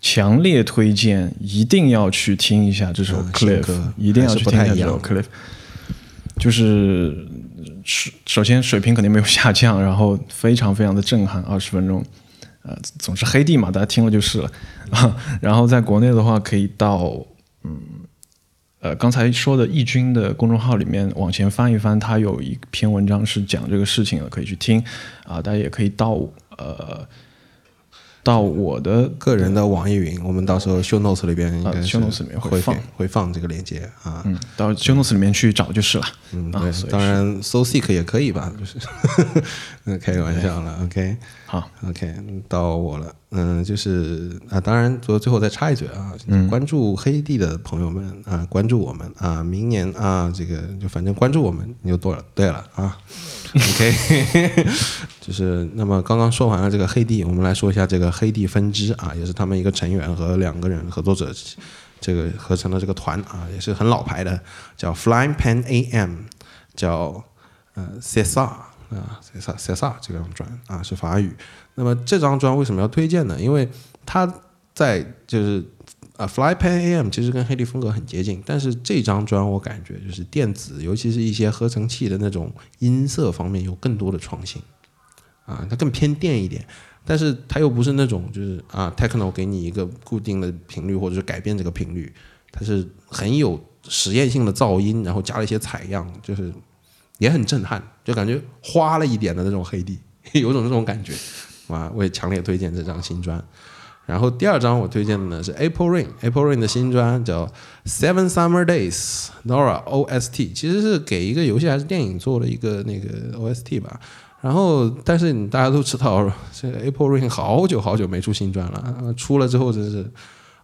强烈推荐，一定要去听一下这首 Cliff，一定要去听一下这首 Cliff。就是首首先水平肯定没有下降，然后非常非常的震撼，二十分钟，呃，总是黑地嘛，大家听了就是了啊。然后在国内的话，可以到嗯。呃，刚才说的易军的公众号里面往前翻一翻，他有一篇文章是讲这个事情的，可以去听啊。大家也可以到呃到我的个人的网易云，我们到时候 show notes 里边啊 show notes 里面会放会放这个链接啊。嗯，到 show notes 里面去找就是了。嗯，对，当然 so seek 也可以吧，就是 开个玩笑了。OK，好，OK，到我了。嗯，就是啊，当然，最最后再插一嘴啊，关注黑帝的朋友们啊，关注我们啊，明年啊，这个就反正关注我们你就多了。对了啊，OK，就是那么刚刚说完了这个黑帝，我们来说一下这个黑帝分支啊，也是他们一个成员和两个人合作者这个合成的这个团啊，也是很老牌的，叫 Flying Pen AM，叫呃 Cesar 啊，Cesar Cesar 这张专啊是法语。那么这张专为什么要推荐呢？因为它在就是啊，Fly Pan AM 其实跟黑帝风格很接近，但是这张砖我感觉就是电子，尤其是一些合成器的那种音色方面有更多的创新啊，它更偏电一点，但是它又不是那种就是啊，techno 给你一个固定的频率或者是改变这个频率，它是很有实验性的噪音，然后加了一些采样，就是也很震撼，就感觉花了一点的那种黑帝，有种那种感觉。啊，我也强烈推荐这张新砖。然后第二张我推荐的呢是 April Rain，April Rain 的新专叫 Seven Summer Days，Nora OST，其实是给一个游戏还是电影做了一个那个 OST 吧。然后，但是你大家都知道，这个 April Rain 好久好久没出新专了，出了之后真是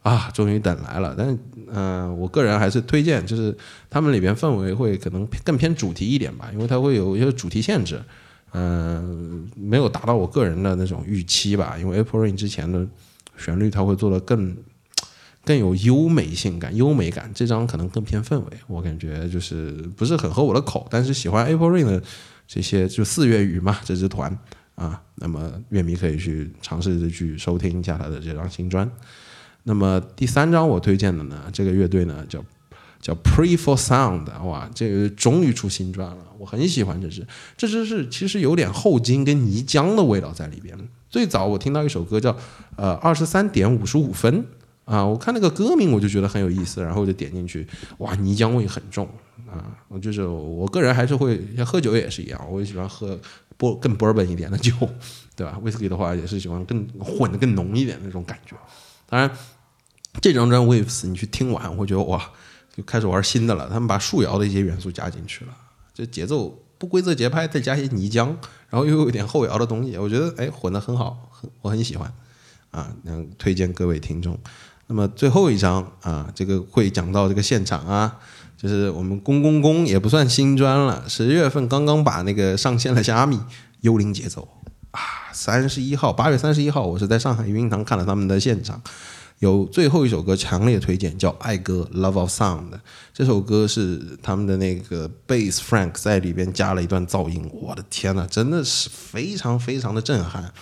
啊，终于等来了。但是，嗯，我个人还是推荐，就是他们里边氛围会可能更偏主题一点吧，因为它会有一些主题限制。嗯，没有达到我个人的那种预期吧，因为 April Rain 之前的旋律它会做的更更有优美性感、优美感，这张可能更偏氛围，我感觉就是不是很合我的口，但是喜欢 April Ring 的这些就四月雨嘛这支团啊，那么乐迷可以去尝试着去收听一下他的这张新专。那么第三张我推荐的呢，这个乐队呢叫。叫 Pre for Sound，哇，这个终于出新专了，我很喜欢这支，这支是其实有点后金跟泥浆的味道在里边。最早我听到一首歌叫呃二十三点五十五分啊，我看那个歌名我就觉得很有意思，然后我就点进去，哇，泥浆味很重啊，我就是我个人还是会像喝酒也是一样，我也喜欢喝波更 bourbon 一点的酒，对吧？Whisky 的话也是喜欢更混的更浓一点那种感觉。当然，这张专 Waves 你去听完，我觉得哇。就开始玩新的了，他们把树摇的一些元素加进去了，这节奏不规则节拍，再加一些泥浆，然后又有一点后摇的东西，我觉得哎混得很好，很我很喜欢，啊，能推荐各位听众。那么最后一张啊，这个会讲到这个现场啊，就是我们公公公也不算新专了，十月份刚刚把那个上线了虾米幽灵节奏啊，三十一号八月三十一号，我是在上海云堂看了他们的现场。有最后一首歌强烈推荐，叫《爱歌》（Love of Sound）。这首歌是他们的那个 Bass Frank 在里边加了一段噪音，我的天呐，真的是非常非常的震撼。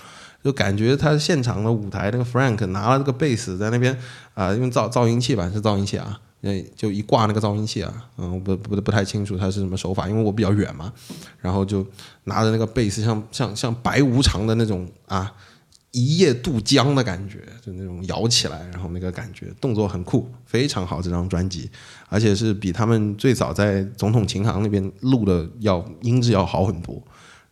就感觉他现场的舞台那个 Frank 拿了这个贝斯在那边啊，用噪噪音器吧，是噪音器啊，那就一挂那个噪音器啊，嗯，不不不太清楚他是什么手法，因为我比较远嘛，然后就拿着那个贝斯，像像像白无常的那种啊。一夜渡江的感觉，就那种摇起来，然后那个感觉，动作很酷，非常好。这张专辑，而且是比他们最早在总统琴行那边录的要音质要好很多。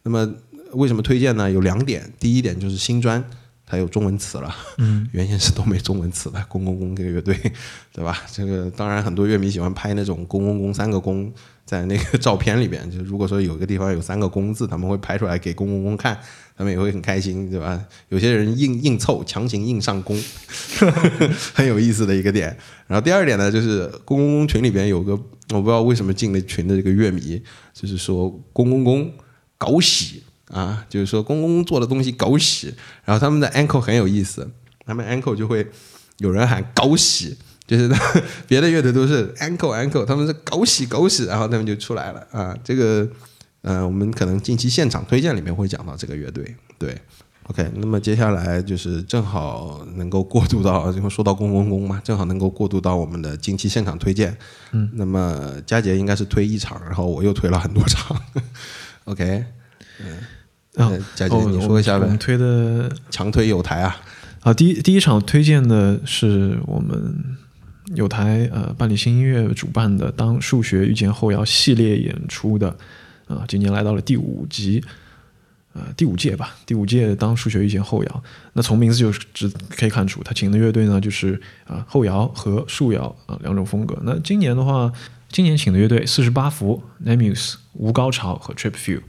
那么为什么推荐呢？有两点，第一点就是新专它有中文词了，嗯，原先是都没中文词的。公公公这个乐队，对吧？这个当然很多乐迷喜欢拍那种公公公三个公在那个照片里边，就如果说有一个地方有三个公字，他们会拍出来给公公公看。他们也会很开心，对吧？有些人硬硬凑，强行硬上弓，很有意思的一个点。然后第二点呢，就是公公公群里边有个我不知道为什么进了群的这个乐迷，就是说公公公搞喜啊，就是说公公公做的东西狗屎。然后他们的 ankle 很有意思，他们 ankle 就会有人喊狗屎，就是 别的乐队都是 ankle ankle，他们是狗屎狗屎，然后他们就出来了。啊，这个。呃，我们可能近期现场推荐里面会讲到这个乐队，对，OK，那么接下来就是正好能够过渡到，因为说到公公公嘛，正好能够过渡到我们的近期现场推荐。嗯，那么佳杰应该是推一场，然后我又推了很多场，OK，嗯，佳姐你说一下呗，我们推的强推有台啊，啊，第一第一场推荐的是我们有台呃办理新音乐主办的《当数学遇见后摇》系列演出的。啊，今年来到了第五集，呃，第五届吧，第五届当数学遇见后摇。那从名字就只可以看出，他请的乐队呢，就是啊后摇和树摇啊两种风格。那今年的话，今年请的乐队四十八伏、Nemus、无高潮和 Trip View。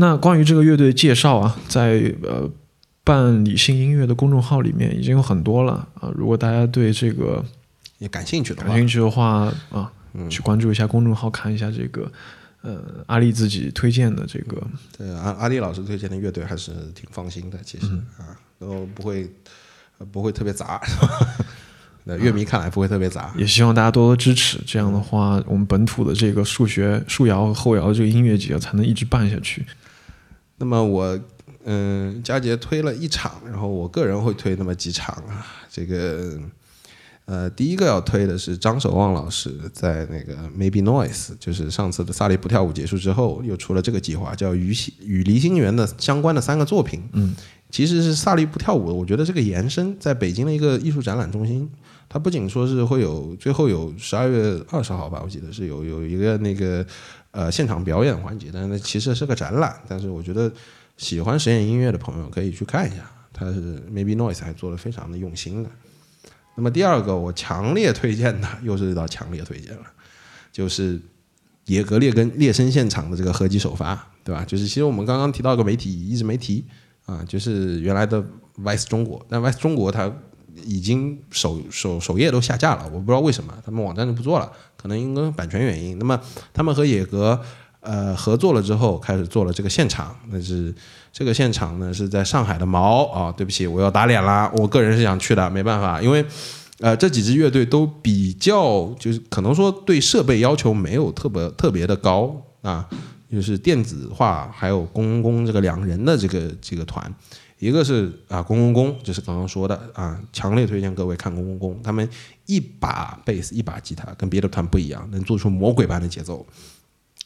那关于这个乐队介绍啊，在呃办理性音乐的公众号里面已经有很多了啊。如果大家对这个也感兴趣的话，感兴趣的话啊，去关注一下公众号，看一下这个。呃，阿丽自己推荐的这个，对阿阿丽老师推荐的乐队还是挺放心的，其实啊，都不会不会特别杂，那乐迷看来不会特别杂，也希望大家多多支持。这样的话，我们本土的这个数学数摇和后摇这个音乐节才能一直办下去。那么我嗯，佳杰推了一场，然后我个人会推那么几场啊，这个。呃，第一个要推的是张守望老师在那个 Maybe Noise，就是上次的萨利不跳舞结束之后，又出了这个计划，叫与与离心圆的相关的三个作品。嗯，其实是萨利不跳舞，我觉得这个延伸在北京的一个艺术展览中心，它不仅说是会有最后有十二月二十号吧，我记得是有有一个那个呃现场表演环节，但是其实是个展览。但是我觉得喜欢实验音乐的朋友可以去看一下，它是 Maybe Noise 还做的非常的用心的。那么第二个我强烈推荐的又是一道强烈推荐了，就是野格列根列声现场的这个合集首发，对吧？就是其实我们刚刚提到一个媒体一直没提啊，就是原来的 Vice 中国，但 Vice 中国它已经首首首页都下架了，我不知道为什么，他们网站就不做了，可能因为版权原因。那么他们和野格呃合作了之后，开始做了这个现场，那是。这个现场呢是在上海的毛啊，对不起，我要打脸啦！我个人是想去的，没办法，因为，呃，这几支乐队都比较，就是可能说对设备要求没有特别特别的高啊，就是电子化还有公公这个两人的这个这个团，一个是啊公公公，就是刚刚说的啊，强烈推荐各位看公公公，他们一把贝斯一把吉他，跟别的团不一样，能做出魔鬼般的节奏。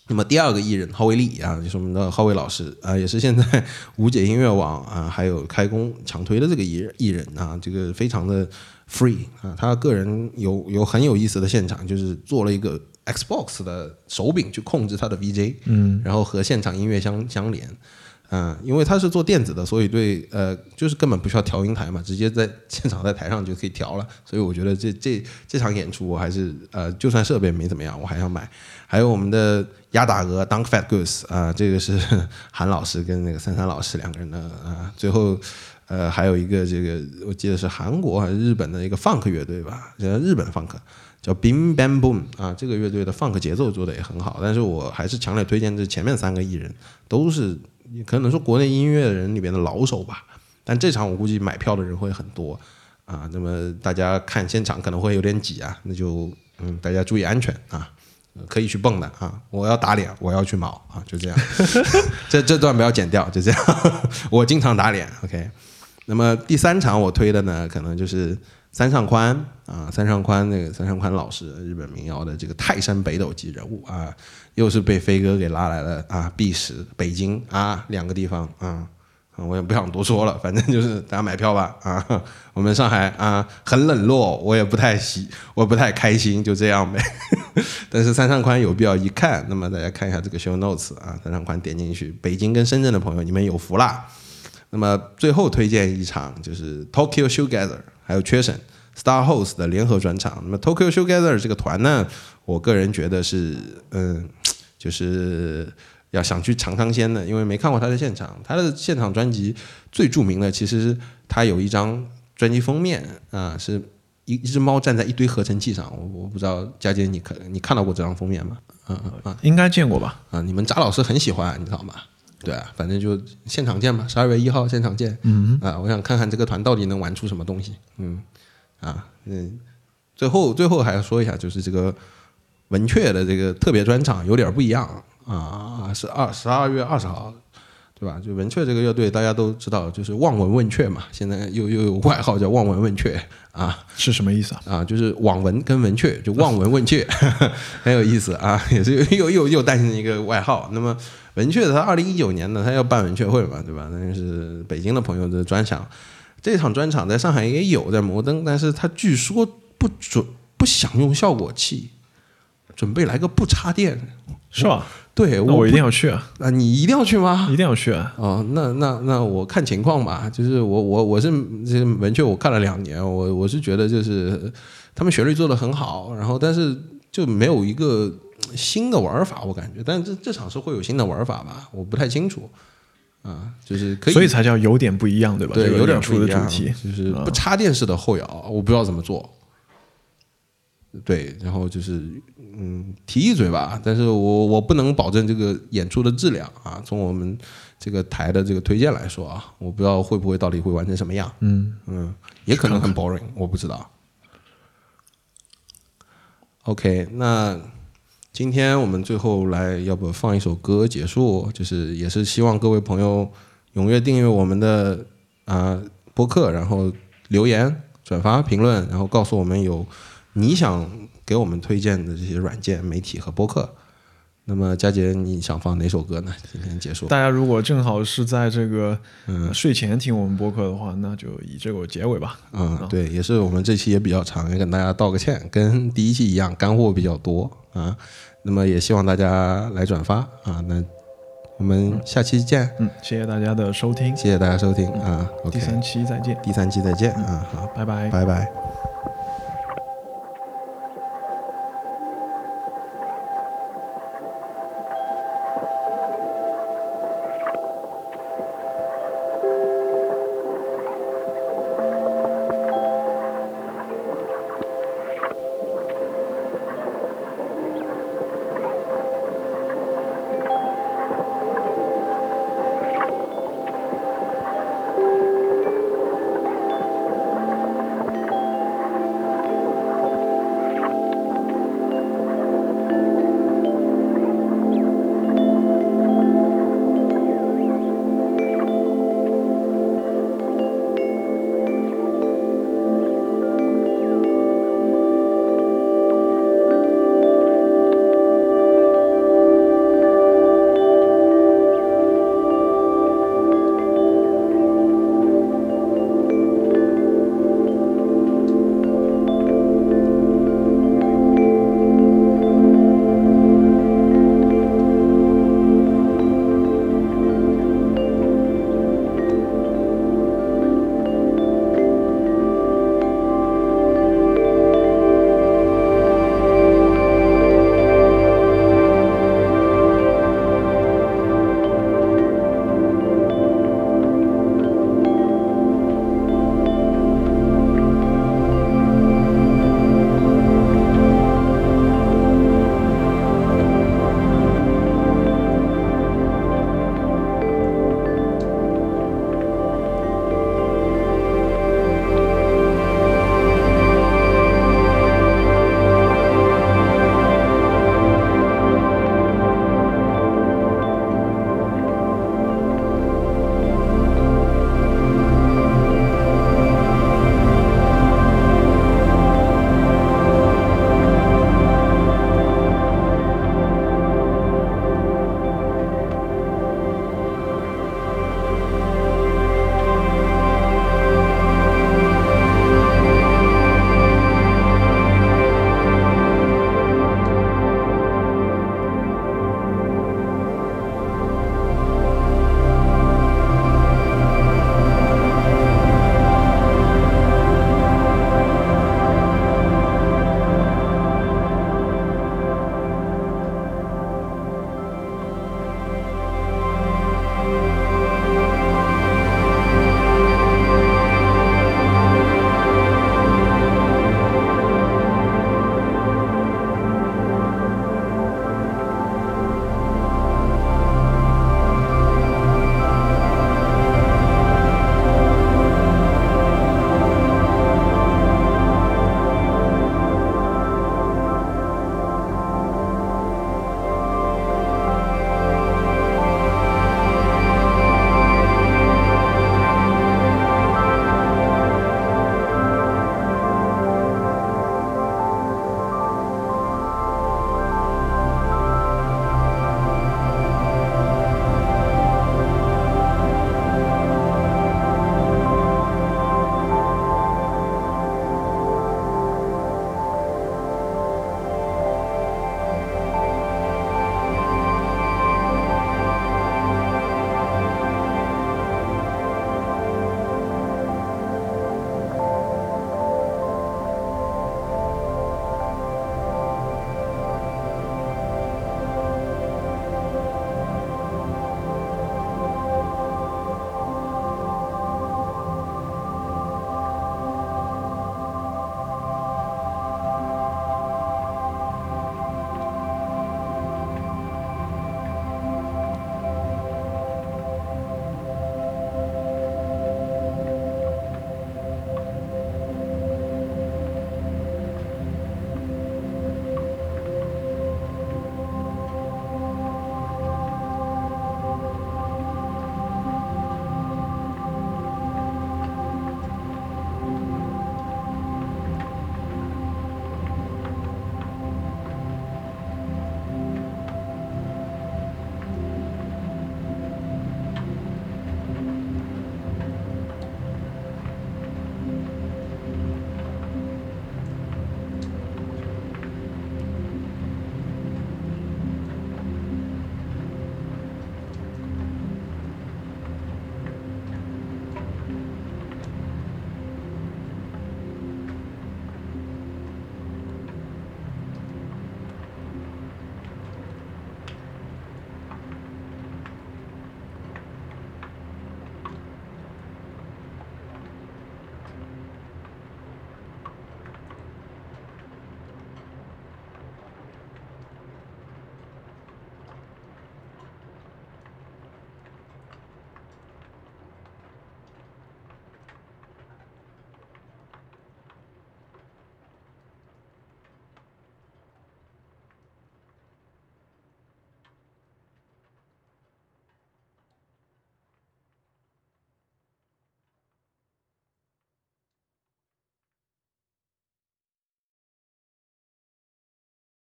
那么第二个艺人郝伟丽啊，就是我们的郝伟老师啊，也是现在 无解音乐网啊，还有开工强推的这个艺艺人啊，这个非常的 free 啊，他个人有有很有意思的现场，就是做了一个 Xbox 的手柄去控制他的 VJ，嗯，然后和现场音乐相相连。嗯，因为他是做电子的，所以对呃，就是根本不需要调音台嘛，直接在现场在台上就可以调了。所以我觉得这这这场演出我还是呃，就算设备没怎么样，我还要买。还有我们的鸭打鹅 Dunk Fat Goose 啊，这个是 韩老师跟那个三三老师两个人的啊。最后呃，还有一个这个我记得是韩国还是日本的一个 Funk 乐队吧，叫日本 Funk 叫 Bim Bam Boom 啊，这个乐队的 Funk 节奏做的也很好。但是我还是强烈推荐这前面三个艺人都是。你可能说国内音乐人里边的老手吧，但这场我估计买票的人会很多啊。那么大家看现场可能会有点挤啊，那就嗯，大家注意安全啊，可以去蹦的啊。我要打脸，我要去毛啊，就这样。这这段不要剪掉，就这样。我经常打脸，OK。那么第三场我推的呢，可能就是三上宽啊，三上宽那个三上宽老师，日本民谣的这个泰山北斗级人物啊，又是被飞哥给拉来了啊，B 十北京啊两个地方啊。我也不想多说了，反正就是大家买票吧啊！我们上海啊很冷落，我也不太喜，我不太开心，就这样呗。但是三上宽有必要一看，那么大家看一下这个 show notes 啊，三上宽点进去，北京跟深圳的朋友你们有福啦。那么最后推荐一场就是 Tokyo Showgather 还有缺省 Star Host 的联合专场。那么 Tokyo Showgather 这个团呢，我个人觉得是嗯，就是。要想去尝尝鲜的，因为没看过他的现场。他的现场专辑最著名的，其实是他有一张专辑封面啊，是一一只猫站在一堆合成器上。我我不知道佳姐，你看你看到过这张封面吗？嗯嗯嗯，应该见过吧？啊，你们扎老师很喜欢，你知道吗？对啊，反正就现场见吧，十二月一号现场见。嗯啊，我想看看这个团到底能玩出什么东西。嗯啊嗯，最后最后还要说一下，就是这个文雀的这个特别专场有点不一样。啊，是二十二月二十号，对吧？就文雀这个乐队，大家都知道，就是望闻问雀嘛。现在又又有外号叫望闻问雀啊，是什么意思啊？啊，就是网文跟文雀，就望闻问雀，很有意思啊，也是又又又诞生一个外号。那么文雀他二零一九年呢，他要办文雀会嘛，对吧？那就是北京的朋友的专场，这场专场在上海也有，在摩登，但是他据说不准不想用效果器，准备来个不插电，是吧？对，那我一定要去啊！啊，你一定要去吗？一定要去啊！哦，那那那我看情况吧。就是我我我是这文雀，我看了两年，我我是觉得就是他们旋律做的很好，然后但是就没有一个新的玩法，我感觉。但这这场是会有新的玩法吧？我不太清楚。啊，就是可以，所以才叫有点不一样，对吧？对，有点出的主题就是不插电式的后摇，我不知道怎么做。对，然后就是嗯提一嘴吧，但是我我不能保证这个演出的质量啊。从我们这个台的这个推荐来说啊，我不知道会不会到底会完成什么样。嗯嗯，也可能很 boring，我不知道。OK，那今天我们最后来，要不放一首歌结束？就是也是希望各位朋友踊跃订阅我们的啊播客，然后留言、转发、评论，然后告诉我们有。你想给我们推荐的这些软件、媒体和播客，那么佳杰，你想放哪首歌呢？今天结束。大家如果正好是在这个嗯睡前听我们播客的话，那就以这个结尾吧。嗯，对，也是我们这期也比较长，也跟大家道个歉，跟第一期一样，干货比较多啊。那么也希望大家来转发啊。那我们下期见。嗯，谢谢大家的收听，谢谢大家收听啊。第三期再见。第三期再见啊。好，拜拜，拜拜。